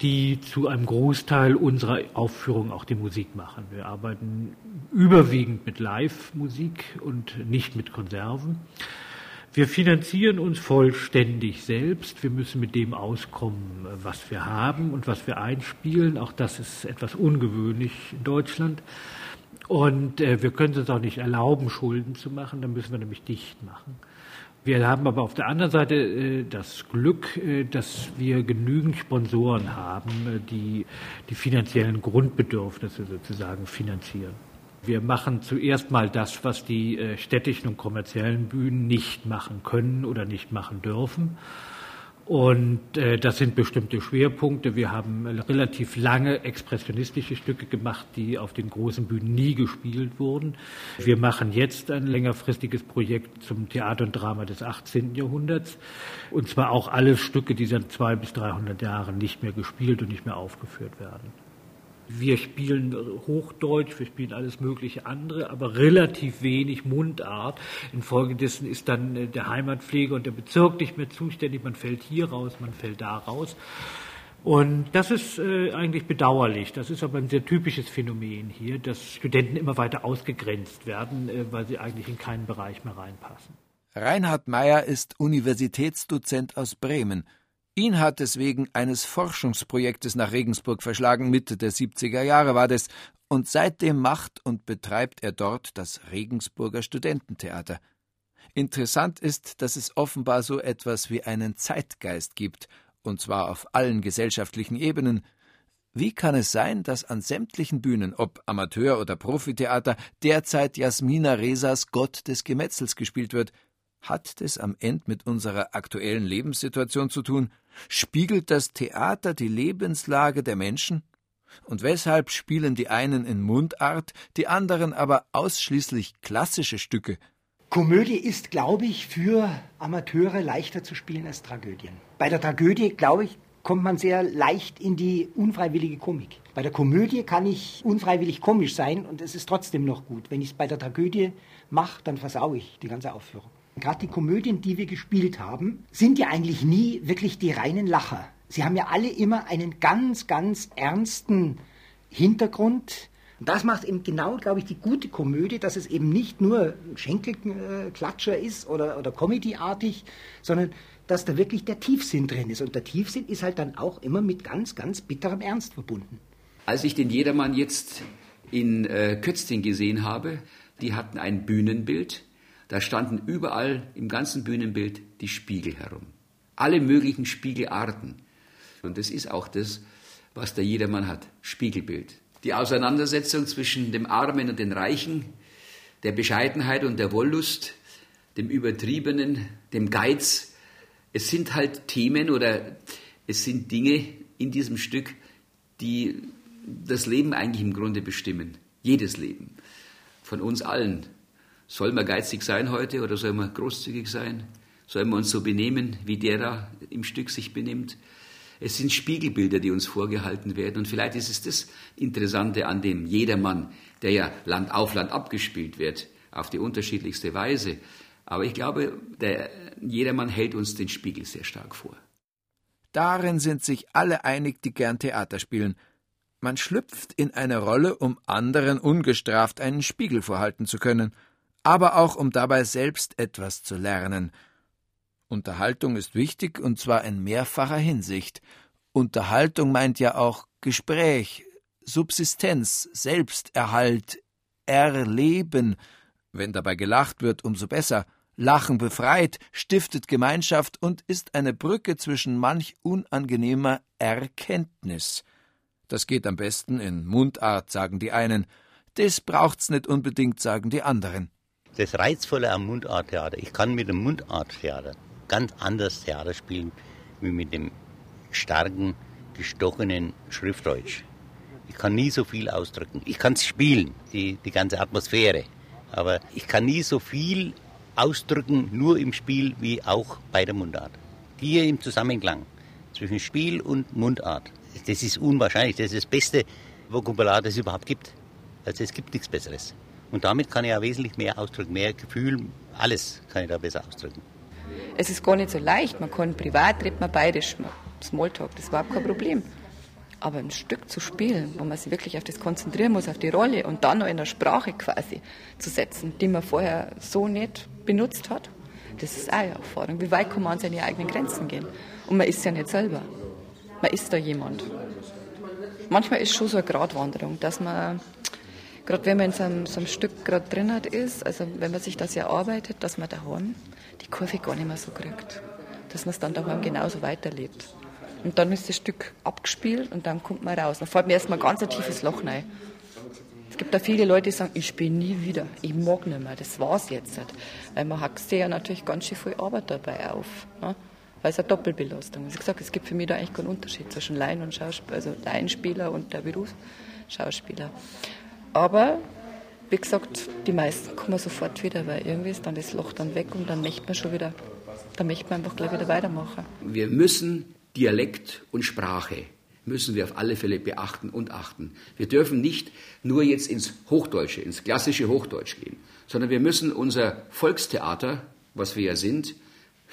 die zu einem Großteil unserer Aufführung auch die Musik machen. Wir arbeiten überwiegend mit Live-Musik und nicht mit Konserven. Wir finanzieren uns vollständig selbst. Wir müssen mit dem auskommen, was wir haben und was wir einspielen. Auch das ist etwas ungewöhnlich in Deutschland. Und äh, wir können es uns auch nicht erlauben, Schulden zu machen. Dann müssen wir nämlich dicht machen. Wir haben aber auf der anderen Seite äh, das Glück, äh, dass wir genügend Sponsoren haben, äh, die die finanziellen Grundbedürfnisse sozusagen finanzieren. Wir machen zuerst mal das, was die städtischen und kommerziellen Bühnen nicht machen können oder nicht machen dürfen. Und äh, das sind bestimmte Schwerpunkte. Wir haben relativ lange expressionistische Stücke gemacht, die auf den großen Bühnen nie gespielt wurden. Wir machen jetzt ein längerfristiges Projekt zum Theater und Drama des 18. Jahrhunderts. Und zwar auch alle Stücke, die seit zwei bis 300 Jahren nicht mehr gespielt und nicht mehr aufgeführt werden. Wir spielen Hochdeutsch, wir spielen alles mögliche andere, aber relativ wenig Mundart. Infolgedessen ist dann äh, der Heimatpflege und der Bezirk nicht mehr zuständig. Man fällt hier raus, man fällt da raus. Und das ist äh, eigentlich bedauerlich. Das ist aber ein sehr typisches Phänomen hier, dass Studenten immer weiter ausgegrenzt werden, äh, weil sie eigentlich in keinen Bereich mehr reinpassen.
Reinhard Meyer ist Universitätsdozent aus Bremen Ihn hat es wegen eines Forschungsprojektes nach Regensburg verschlagen, Mitte der 70er Jahre war das, und seitdem macht und betreibt er dort das Regensburger Studententheater. Interessant ist, dass es offenbar so etwas wie einen Zeitgeist gibt, und zwar auf allen gesellschaftlichen Ebenen. Wie kann es sein, dass an sämtlichen Bühnen, ob Amateur- oder Profiteater, derzeit Jasmina Resas Gott des Gemetzels gespielt wird? Hat das am Ende mit unserer aktuellen Lebenssituation zu tun? Spiegelt das Theater die Lebenslage der Menschen? Und weshalb spielen die einen in Mundart, die anderen aber ausschließlich klassische Stücke?
Komödie ist, glaube ich, für Amateure leichter zu spielen als Tragödien. Bei der Tragödie, glaube ich, kommt man sehr leicht in die unfreiwillige Komik. Bei der Komödie kann ich unfreiwillig komisch sein und es ist trotzdem noch gut. Wenn ich es bei der Tragödie mache, dann versaue ich die ganze Aufführung. Gerade die Komödien, die wir gespielt haben, sind ja eigentlich nie wirklich die reinen Lacher. Sie haben ja alle immer einen ganz, ganz ernsten Hintergrund Und das macht eben genau, glaube ich, die gute Komödie, dass es eben nicht nur Schenkelklatscher ist oder, oder Comedy-artig, sondern dass da wirklich der Tiefsinn drin ist. Und der Tiefsinn ist halt dann auch immer mit ganz, ganz bitterem Ernst verbunden.
Als ich den Jedermann jetzt in äh, Kötzting gesehen habe, die hatten ein Bühnenbild, da standen überall im ganzen Bühnenbild die Spiegel herum. Alle möglichen Spiegelarten. Und das ist auch das, was der Jedermann hat, Spiegelbild. Die Auseinandersetzung zwischen dem Armen und den Reichen, der Bescheidenheit und der Wollust, dem Übertriebenen, dem Geiz. Es sind halt Themen oder es sind Dinge in diesem Stück, die das Leben eigentlich im Grunde bestimmen. Jedes Leben. Von uns allen. Soll man geizig sein heute oder soll man großzügig sein? Sollen wir uns so benehmen, wie der da im Stück sich benimmt? Es sind Spiegelbilder, die uns vorgehalten werden. Und vielleicht ist es das Interessante an dem Jedermann, der ja Land auf Land abgespielt wird, auf die unterschiedlichste Weise. Aber ich glaube, der Jedermann hält uns den Spiegel sehr stark vor.
Darin sind sich alle einig, die gern Theater spielen. Man schlüpft in eine Rolle, um anderen ungestraft einen Spiegel vorhalten zu können, aber auch um dabei selbst etwas zu lernen – Unterhaltung ist wichtig, und zwar in mehrfacher Hinsicht. Unterhaltung meint ja auch Gespräch, Subsistenz, Selbsterhalt, Erleben. Wenn dabei gelacht wird, umso besser. Lachen befreit, stiftet Gemeinschaft und ist eine Brücke zwischen manch unangenehmer Erkenntnis. Das geht am besten in Mundart, sagen die einen. Das braucht's nicht unbedingt, sagen die anderen.
Das Reizvolle am Mundarttheater, ich kann mit dem Mundarttheater ganz anders Theater spielen wie mit dem starken, gestochenen Schriftdeutsch. Ich kann nie so viel ausdrücken. Ich kann es spielen, die, die ganze Atmosphäre. Aber ich kann nie so viel ausdrücken, nur im Spiel, wie auch bei der Mundart. Hier im Zusammenklang zwischen Spiel und Mundart. Das ist unwahrscheinlich. Das ist das beste Vokabular, das es überhaupt gibt. Also es gibt nichts Besseres. Und damit kann ich auch wesentlich mehr ausdrücken, mehr Gefühl, alles kann ich da besser ausdrücken.
Es ist gar nicht so leicht. Man kann privat redet man beides. Smalltalk, das überhaupt kein Problem. Aber ein Stück zu spielen, wo man sich wirklich auf das konzentrieren muss, auf die Rolle und dann noch in der Sprache quasi zu setzen, die man vorher so nicht benutzt hat, das ist auch eine Herausforderung. Wie weit kann man an seine eigenen Grenzen gehen? Und man ist ja nicht selber. Man ist da jemand. Manchmal ist es schon so eine Gratwanderung, dass man, gerade wenn man in so einem, so einem Stück gerade drin ist, also wenn man sich das ja arbeitet, dass man daheim die Kurve gar nicht mehr so kriegt. Dass man es dann daheim genauso weiterlebt. Und dann ist das Stück abgespielt und dann kommt man raus. Dann fällt mir erstmal ganz ein tiefes Loch rein. Es gibt da viele Leute, die sagen, ich spiele nie wieder, ich mag nicht mehr, das war's jetzt. Weil man hat ja natürlich ganz schön viel Arbeit dabei auf. Ne? Weil es eine Doppelbelastung ist. Ich gesagt, es gibt für mich da eigentlich keinen Unterschied zwischen Laien und Schauspieler, also Laienspieler und der Berufsschauspieler. Aber wie gesagt, die meisten kommen sofort wieder, weil irgendwie ist dann das Loch dann weg und dann möchte man schon wieder, dann möchte man einfach gleich wieder weitermachen.
Wir müssen Dialekt und Sprache müssen wir auf alle Fälle beachten und achten. Wir dürfen nicht nur jetzt ins Hochdeutsche, ins klassische Hochdeutsch gehen, sondern wir müssen unser Volkstheater, was wir ja sind,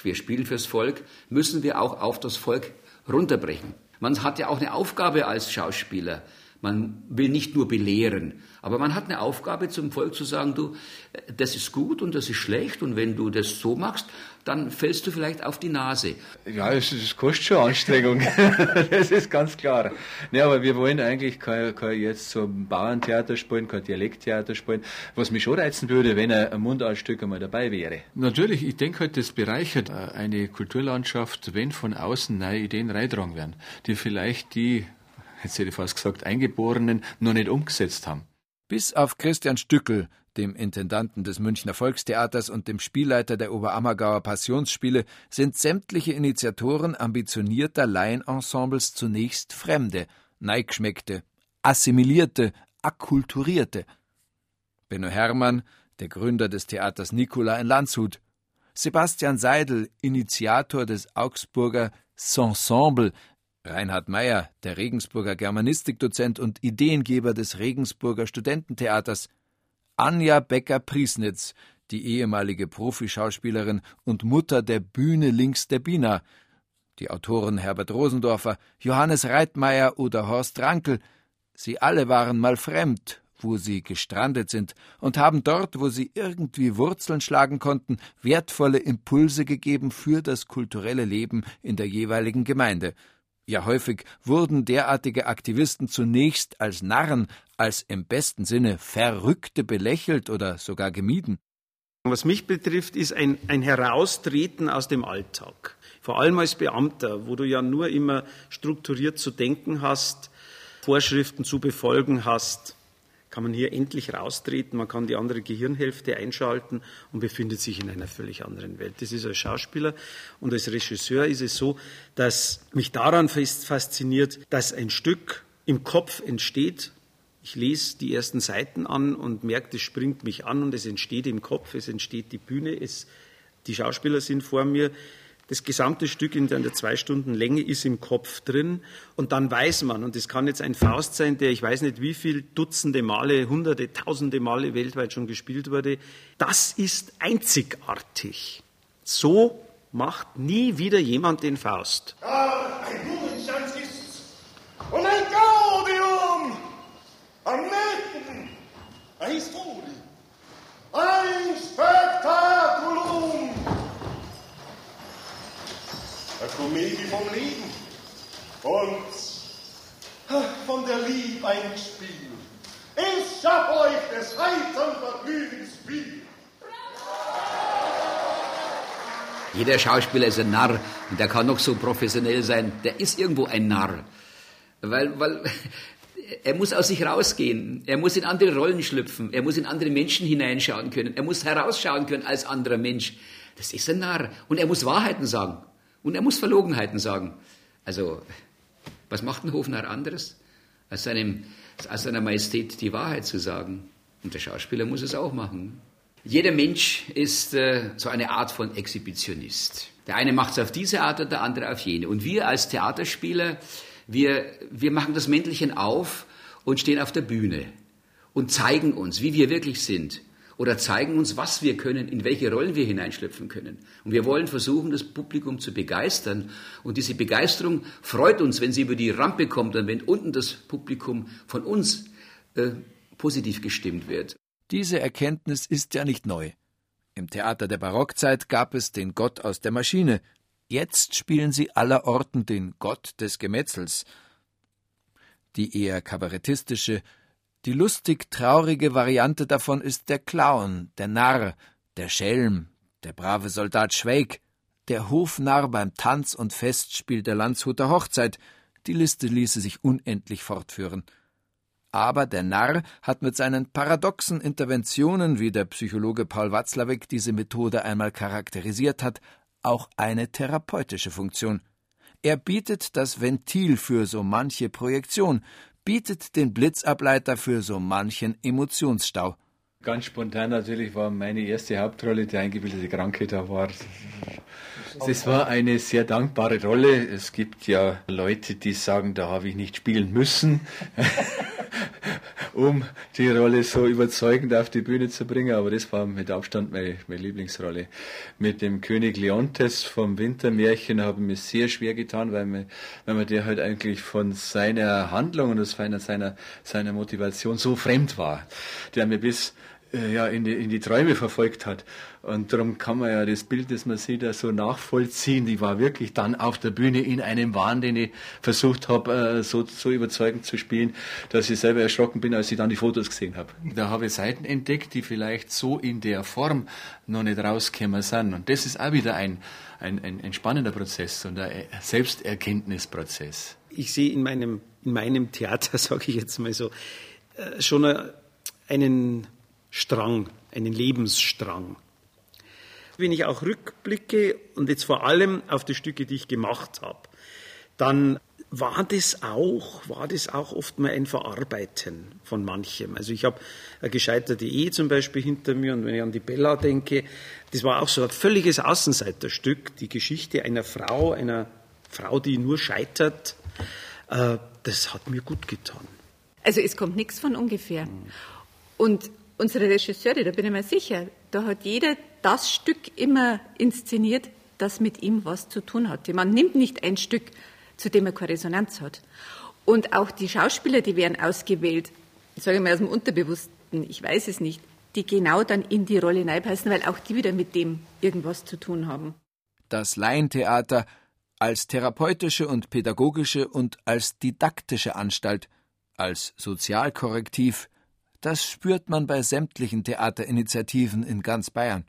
wir spielen fürs Volk, müssen wir auch auf das Volk runterbrechen. Man hat ja auch eine Aufgabe als Schauspieler. Man will nicht nur belehren, aber man hat eine Aufgabe zum Volk zu sagen, du, das ist gut und das ist schlecht und wenn du das so machst, dann fällst du vielleicht auf die Nase.
Ja, das, das kostet schon Anstrengung, das ist ganz klar. Nee, aber wir wollen eigentlich kein, kein jetzt so ein Bauerntheater spielen, kein Dialekttheater spielen, was mich schon reizen würde, wenn ein Mundartstück einmal dabei wäre. Natürlich, ich denke halt, das bereichert eine Kulturlandschaft, wenn von außen neue Ideen reintragen werden, die vielleicht die jetzt hätte ich fast gesagt, Eingeborenen noch nicht umgesetzt haben.
Bis auf Christian Stückel, dem Intendanten des Münchner Volkstheaters und dem Spielleiter der Oberammergauer Passionsspiele, sind sämtliche Initiatoren ambitionierter Laienensembles zunächst Fremde, Neigschmeckte, Assimilierte, Akkulturierte. Benno Hermann, der Gründer des Theaters Nicola in Landshut, Sebastian Seidel, Initiator des Augsburger Ensemble, Reinhard Meyer, der Regensburger Germanistikdozent und Ideengeber des Regensburger Studententheaters, Anja Becker-Priesnitz, die ehemalige Profischauspielerin und Mutter der Bühne links der Bina, die Autoren Herbert Rosendorfer, Johannes Reitmeier oder Horst Rankel, sie alle waren mal fremd wo sie gestrandet sind und haben dort, wo sie irgendwie Wurzeln schlagen konnten, wertvolle Impulse gegeben für das kulturelle Leben in der jeweiligen Gemeinde. Ja, häufig wurden derartige Aktivisten zunächst als Narren, als im besten Sinne Verrückte belächelt oder sogar gemieden.
Was mich betrifft, ist ein, ein Heraustreten aus dem Alltag. Vor allem als Beamter, wo du ja nur immer strukturiert zu denken hast, Vorschriften zu befolgen hast, kann man hier endlich raustreten, man kann die andere Gehirnhälfte einschalten und befindet sich in einer völlig anderen Welt. Das ist als Schauspieler und als Regisseur ist es so, dass mich daran fasziniert, dass ein Stück im Kopf entsteht. Ich lese die ersten Seiten an und merke, das springt mich an und es entsteht im Kopf, es entsteht die Bühne, es, die Schauspieler sind vor mir, das gesamte Stück in der zwei Stunden Länge ist im Kopf drin und dann weiß man, und es kann jetzt ein Faust sein, der ich weiß nicht wie viel Dutzende Male, Hunderte, Tausende Male weltweit schon gespielt wurde, das ist einzigartig. So macht nie wieder jemand den Faust.
Ein und ein Gaudium, ein Mitten, eine Historie, ein Spektakulum. Eine Komödie vom Leben und von der Liebe ein Spiel. Ich schaff euch des heitern Vergnügens Spiel.
Jeder Schauspieler ist ein Narr und der kann noch so professionell sein, der ist irgendwo ein Narr. Weil, weil er muss aus sich rausgehen, er muss in andere Rollen schlüpfen, er muss in andere Menschen hineinschauen können, er muss herausschauen können als anderer Mensch. Das ist ein Narr. Und er muss Wahrheiten sagen. Und er muss Verlogenheiten sagen. Also, was macht ein Hofnarr anderes, als, seinem, als seiner Majestät die Wahrheit zu sagen? Und der Schauspieler muss es auch machen. Jeder Mensch ist äh, so eine Art von Exhibitionist. Der eine macht es auf diese Art und der andere auf jene. Und wir als Theaterspieler, wir, wir machen das Mäntelchen auf und stehen auf der Bühne und zeigen uns, wie wir wirklich sind oder zeigen uns, was wir können, in welche Rollen wir hineinschlüpfen können. Und wir wollen versuchen, das Publikum zu begeistern. Und diese Begeisterung freut uns, wenn sie über die Rampe kommt und wenn unten das Publikum von uns äh, positiv gestimmt wird.
Diese Erkenntnis ist ja nicht neu. Im Theater der Barockzeit gab es den Gott aus der Maschine. Jetzt spielen sie allerorten den Gott des Gemetzels. Die eher kabarettistische, die lustig traurige Variante davon ist der Clown, der Narr, der Schelm, der brave Soldat Schweig, der Hofnarr beim Tanz und Festspiel der Landshuter Hochzeit. Die Liste ließe sich unendlich fortführen. Aber der Narr hat mit seinen paradoxen Interventionen, wie der Psychologe Paul Watzlawick diese Methode einmal charakterisiert hat, auch eine therapeutische Funktion. Er bietet das Ventil für so manche Projektion, bietet den Blitzableiter für so manchen Emotionsstau.
Ganz spontan natürlich war meine erste Hauptrolle die eingebildete Kranke. Da war es war eine sehr dankbare Rolle. Es gibt ja Leute, die sagen, da habe ich nicht spielen müssen, um die Rolle so überzeugend auf die Bühne zu bringen. Aber das war mit Abstand meine, meine Lieblingsrolle. Mit dem König Leontes vom Wintermärchen habe ich mir sehr schwer getan, weil man, weil man der halt eigentlich von seiner Handlung und seiner, seiner, seiner Motivation so fremd war. Der mir bis ja, in die, in die Träume verfolgt hat. Und darum kann man ja das Bild, das man sieht, so nachvollziehen. Ich war wirklich dann auf der Bühne in einem Wahn, den ich versucht habe, äh, so, so überzeugend zu spielen, dass ich selber erschrocken bin, als ich dann die Fotos gesehen habe. Da habe ich Seiten entdeckt, die vielleicht so in der Form noch nicht rausgekommen sind. Und das ist auch wieder ein, ein, ein, ein spannender Prozess und ein Selbsterkenntnisprozess.
Ich sehe in meinem, in meinem Theater, sage ich jetzt mal so, äh, schon einen Strang, einen Lebensstrang. Wenn ich auch rückblicke und jetzt vor allem auf die Stücke, die ich gemacht habe, dann war das auch, war das auch oft mal ein Verarbeiten von manchem. Also ich habe eine gescheiterte Ehe zum Beispiel hinter mir und wenn ich an die Bella denke, das war auch so ein völliges Außenseiterstück, die Geschichte einer Frau, einer Frau, die nur scheitert, äh, das hat mir gut getan.
Also es kommt nichts von ungefähr. Und unsere Regisseure, da bin ich mir sicher, da hat jeder das Stück immer inszeniert, das mit ihm was zu tun hat. Man nimmt nicht ein Stück, zu dem er keine Resonanz hat. Und auch die Schauspieler, die werden ausgewählt,
ich sage mal aus dem Unterbewussten, ich weiß es nicht, die genau dann in die Rolle reinpassen, weil auch die wieder mit dem irgendwas zu tun haben.
Das Laientheater als therapeutische und pädagogische und als didaktische Anstalt, als Sozialkorrektiv, das spürt man bei sämtlichen Theaterinitiativen in ganz Bayern.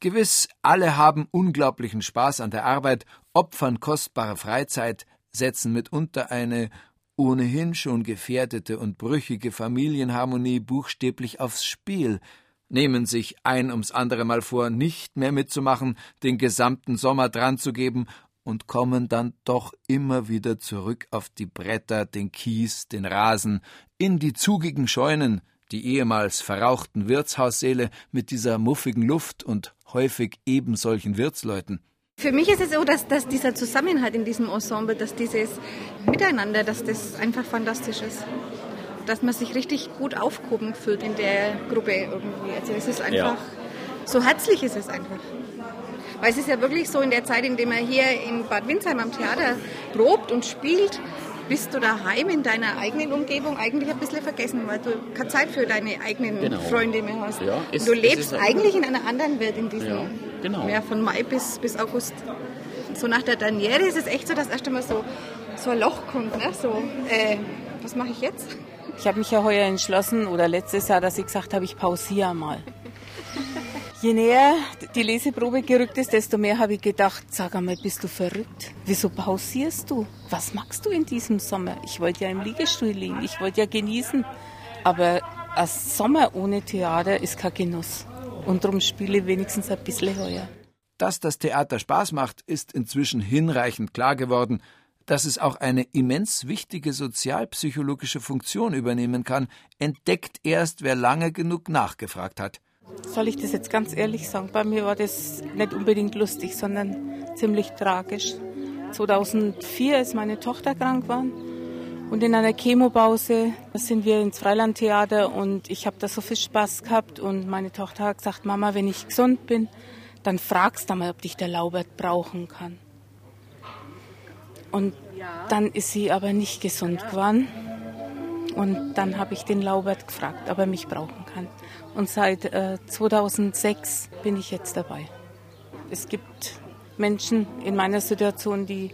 Gewiss, alle haben unglaublichen Spaß an der Arbeit, opfern kostbare Freizeit, setzen mitunter eine ohnehin schon gefährdete und brüchige Familienharmonie buchstäblich aufs Spiel, nehmen sich ein ums andere Mal vor, nicht mehr mitzumachen, den gesamten Sommer dranzugeben und kommen dann doch immer wieder zurück auf die Bretter, den Kies, den Rasen, in die zugigen Scheunen, die ehemals verrauchten Wirtshaussäle mit dieser muffigen Luft und häufig ebensolchen Wirtsleuten.
Für mich ist es so, dass, dass dieser Zusammenhalt in diesem Ensemble, dass dieses Miteinander, dass das einfach fantastisch ist. Dass man sich richtig gut aufgehoben fühlt in der Gruppe irgendwie. Also es ist einfach, ja. so herzlich ist es einfach. Weil es ist ja wirklich so, in der Zeit, in der man hier in Bad Windsheim am Theater probt und spielt, bist du daheim in deiner eigenen Umgebung eigentlich ein bisschen vergessen, weil du keine Zeit für deine eigenen genau. Freunde mehr hast. Ja, es, du lebst eigentlich in einer anderen Welt in diesem, ja, genau. ja, von Mai bis, bis August. So nach der Derniere ist es echt so, dass erst einmal so, so ein Loch kommt. Ne? So, äh, was mache ich jetzt? Ich habe mich ja heuer entschlossen, oder letztes Jahr, dass ich gesagt habe, ich pausiere mal. Je näher die Leseprobe gerückt ist, desto mehr habe ich gedacht, sag einmal, bist du verrückt? Wieso pausierst du? Was machst du in diesem Sommer? Ich wollte ja im Liegestuhl liegen, ich wollte ja genießen. Aber ein Sommer ohne Theater ist kein Genuss. Und darum spiele ich wenigstens ein bisschen heuer.
Dass das Theater Spaß macht, ist inzwischen hinreichend klar geworden. Dass es auch eine immens wichtige sozialpsychologische Funktion übernehmen kann, entdeckt erst, wer lange genug nachgefragt hat.
Soll ich das jetzt ganz ehrlich sagen? Bei mir war das nicht unbedingt lustig, sondern ziemlich tragisch. 2004 ist meine Tochter krank geworden und in einer Chemopause sind wir ins Freilandtheater und ich habe da so viel Spaß gehabt und meine Tochter hat gesagt, Mama, wenn ich gesund bin, dann fragst du mal, ob dich der Laubert brauchen kann. Und dann ist sie aber nicht gesund geworden. Und dann habe ich den Laubert gefragt, ob er mich brauchen kann. Und seit äh, 2006 bin ich jetzt dabei. Es gibt Menschen in meiner Situation, die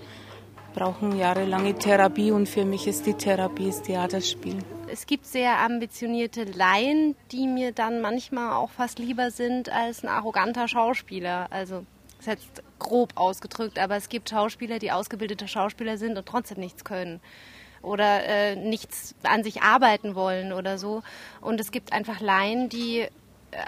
brauchen jahrelange Therapie und für mich ist die Therapie das Theaterspielen.
Es gibt sehr ambitionierte Laien, die mir dann manchmal auch fast lieber sind als ein arroganter Schauspieler. Also das ist jetzt grob ausgedrückt, aber es gibt Schauspieler, die ausgebildete Schauspieler sind und trotzdem nichts können oder äh, nichts an sich arbeiten wollen oder so. Und es gibt einfach Laien, die äh,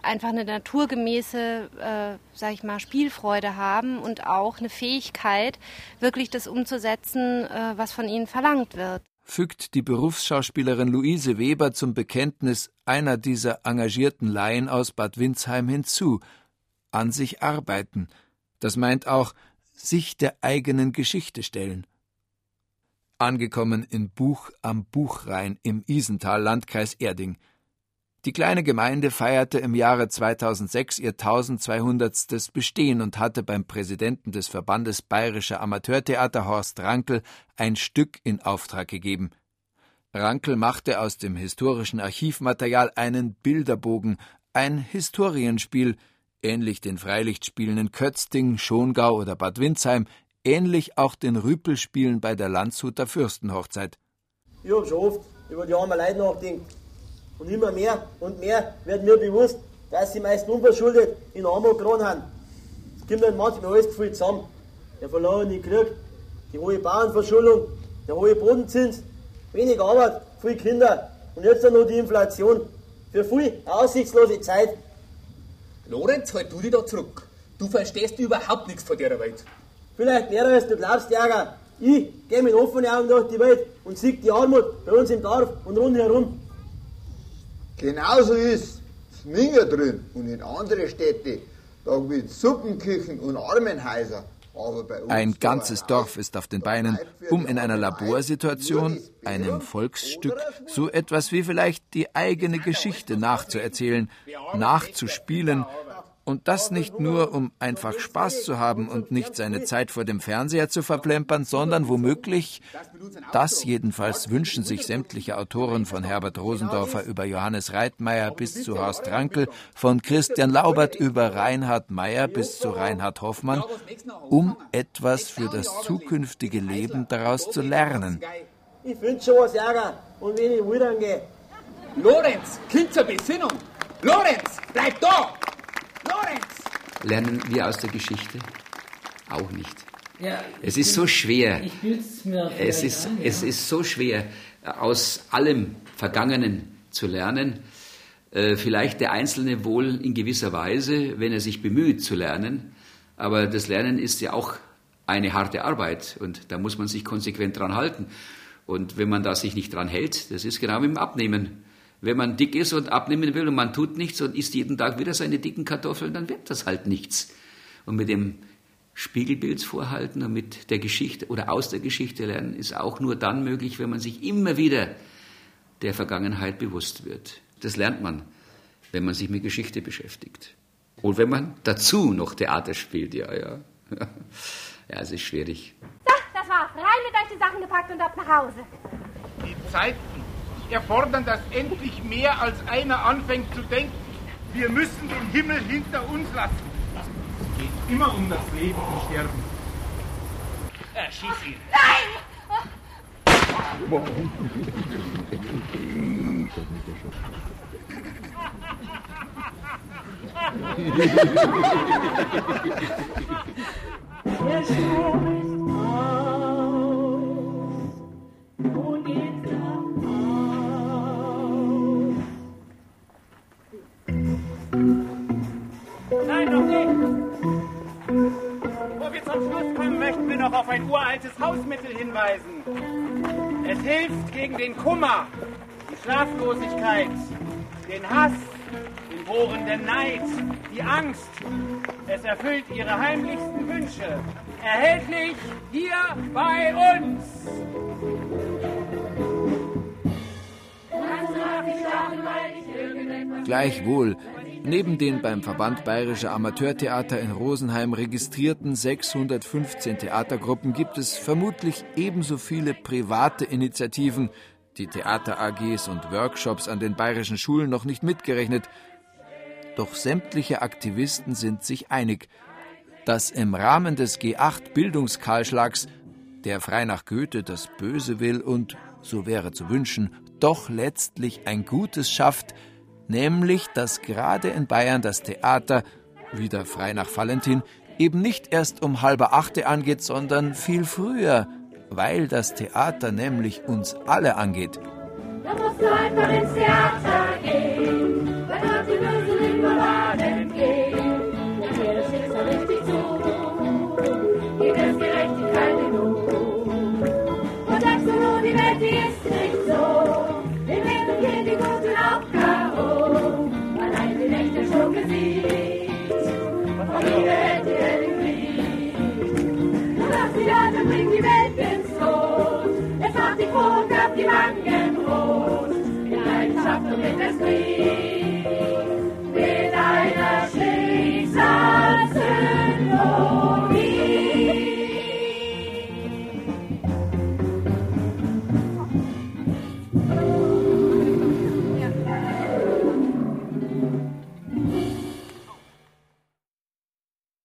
einfach eine naturgemäße, äh, sag ich mal, Spielfreude haben und auch eine Fähigkeit, wirklich das umzusetzen, äh, was von ihnen verlangt wird.
Fügt die Berufsschauspielerin Luise Weber zum Bekenntnis einer dieser engagierten Laien aus Bad Windsheim hinzu. An sich arbeiten. Das meint auch sich der eigenen Geschichte stellen angekommen in Buch am Buchrhein im Isental, Landkreis Erding. Die kleine Gemeinde feierte im Jahre 2006 ihr 1200. Bestehen und hatte beim Präsidenten des Verbandes Bayerischer Amateurtheater Horst Rankel ein Stück in Auftrag gegeben. Rankel machte aus dem historischen Archivmaterial einen Bilderbogen, ein Historienspiel, ähnlich den Freilichtspielen in Kötzting, Schongau oder Bad Windsheim, ähnlich auch den Rüpelspielen bei der Landshuter Fürstenhochzeit.
Ich habe schon oft über die armen Leute nachgedacht. Und immer mehr und mehr wird mir bewusst, dass sie meist unverschuldet in Armut geraten haben. Es kommt dann manchmal alles viel zusammen. Der verlorene Krieg, die hohe Bauernverschuldung, der hohe Bodenzins, wenig Arbeit, viele Kinder und jetzt dann noch die Inflation. Für viel aussichtslose Zeit.
Lorenz, halt du dich da zurück. Du verstehst überhaupt nichts von der Welt.
Vielleicht mehr als du glaubst, Jäger. Ich gehe mit offenen Augen durch die Welt und sehe die Armut bei uns im Dorf und rundherum.
Genauso ist es Minger drin und in andere Städte, da gibt es Suppenküchen und Armenhäuser.
Ein ganzes Dorf ist auf den Beinen, um in einer Laborsituation, einem Volksstück, so etwas wie vielleicht die eigene Geschichte nachzuerzählen, nachzuspielen Und das nicht nur, um einfach Spaß zu haben und nicht seine Zeit vor dem Fernseher zu verplempern, sondern womöglich, das jedenfalls wünschen sich sämtliche Autoren von Herbert Rosendorfer über Johannes Reitmeier bis zu Horst Rankel, von Christian Laubert über Reinhard Meyer bis zu Reinhard Hoffmann, um etwas für das zukünftige Leben daraus zu lernen.
Ich finde schon was Ärger und wenn ich wieder gehe.
Lorenz, Kind zur Besinnung! Lorenz, bleib da! Lorenz!
Lernen wir aus der Geschichte? Auch nicht.
Ja,
es ist so schwer.
Ich mir
Es ist,
an, ja.
es ist so schwer, aus allem Vergangenen zu lernen. Äh, Vielleicht der Einzelne wohl in gewisser Weise, wenn er sich bemüht zu lernen. Aber das Lernen ist ja auch eine harte Arbeit und da muss man sich konsequent dran halten. Und wenn man da sich nicht dran hält, das ist genau wie im Abnehmen. Wenn man dick ist und abnehmen will und man tut nichts und isst jeden Tag wieder seine dicken Kartoffeln, dann wird das halt nichts. Und mit dem Spiegelbild vorhalten und mit der Geschichte oder aus der Geschichte lernen ist auch nur dann möglich, wenn man sich immer wieder der Vergangenheit bewusst wird. Das lernt man, wenn man sich mit Geschichte beschäftigt. Und wenn man dazu noch Theater spielt, ja, ja. Ja, es ist schwierig.
So, das war's. Rein mit euch die Sachen gepackt und ab nach Hause.
Die Zeiten erfordern, dass endlich mehr als einer anfängt zu denken. Wir müssen den Himmel hinter uns lassen. Es geht immer um das Leben und Sterben. Äh, schieß ihn.
Nein!
Der Strom ist aus und jetzt
zum Schluss kommen, möchten wir noch auf ein uraltes Hausmittel hinweisen. Es hilft gegen den Kummer, die Schlaflosigkeit, den Hass, den bohrenden Neid, die Angst. Es erfüllt ihre heimlichsten Wünsche. Erhältlich hier bei uns.
Gleichwohl, neben den beim Verband Bayerischer Amateurtheater in Rosenheim registrierten 615 Theatergruppen gibt es vermutlich ebenso viele private Initiativen, die Theater AGs und Workshops an den bayerischen Schulen noch nicht mitgerechnet. Doch sämtliche Aktivisten sind sich einig, dass im Rahmen des G8 Bildungskahlschlags, der frei nach Goethe das Böse will und, so wäre zu wünschen, doch letztlich ein Gutes schafft, nämlich dass gerade in Bayern das Theater, wieder frei nach Valentin, eben nicht erst um halbe Achte angeht, sondern viel früher, weil das Theater nämlich uns alle angeht.
Da musst du einfach ins Theater gehen, weil dort die bösen Limonade gehen. Denn free.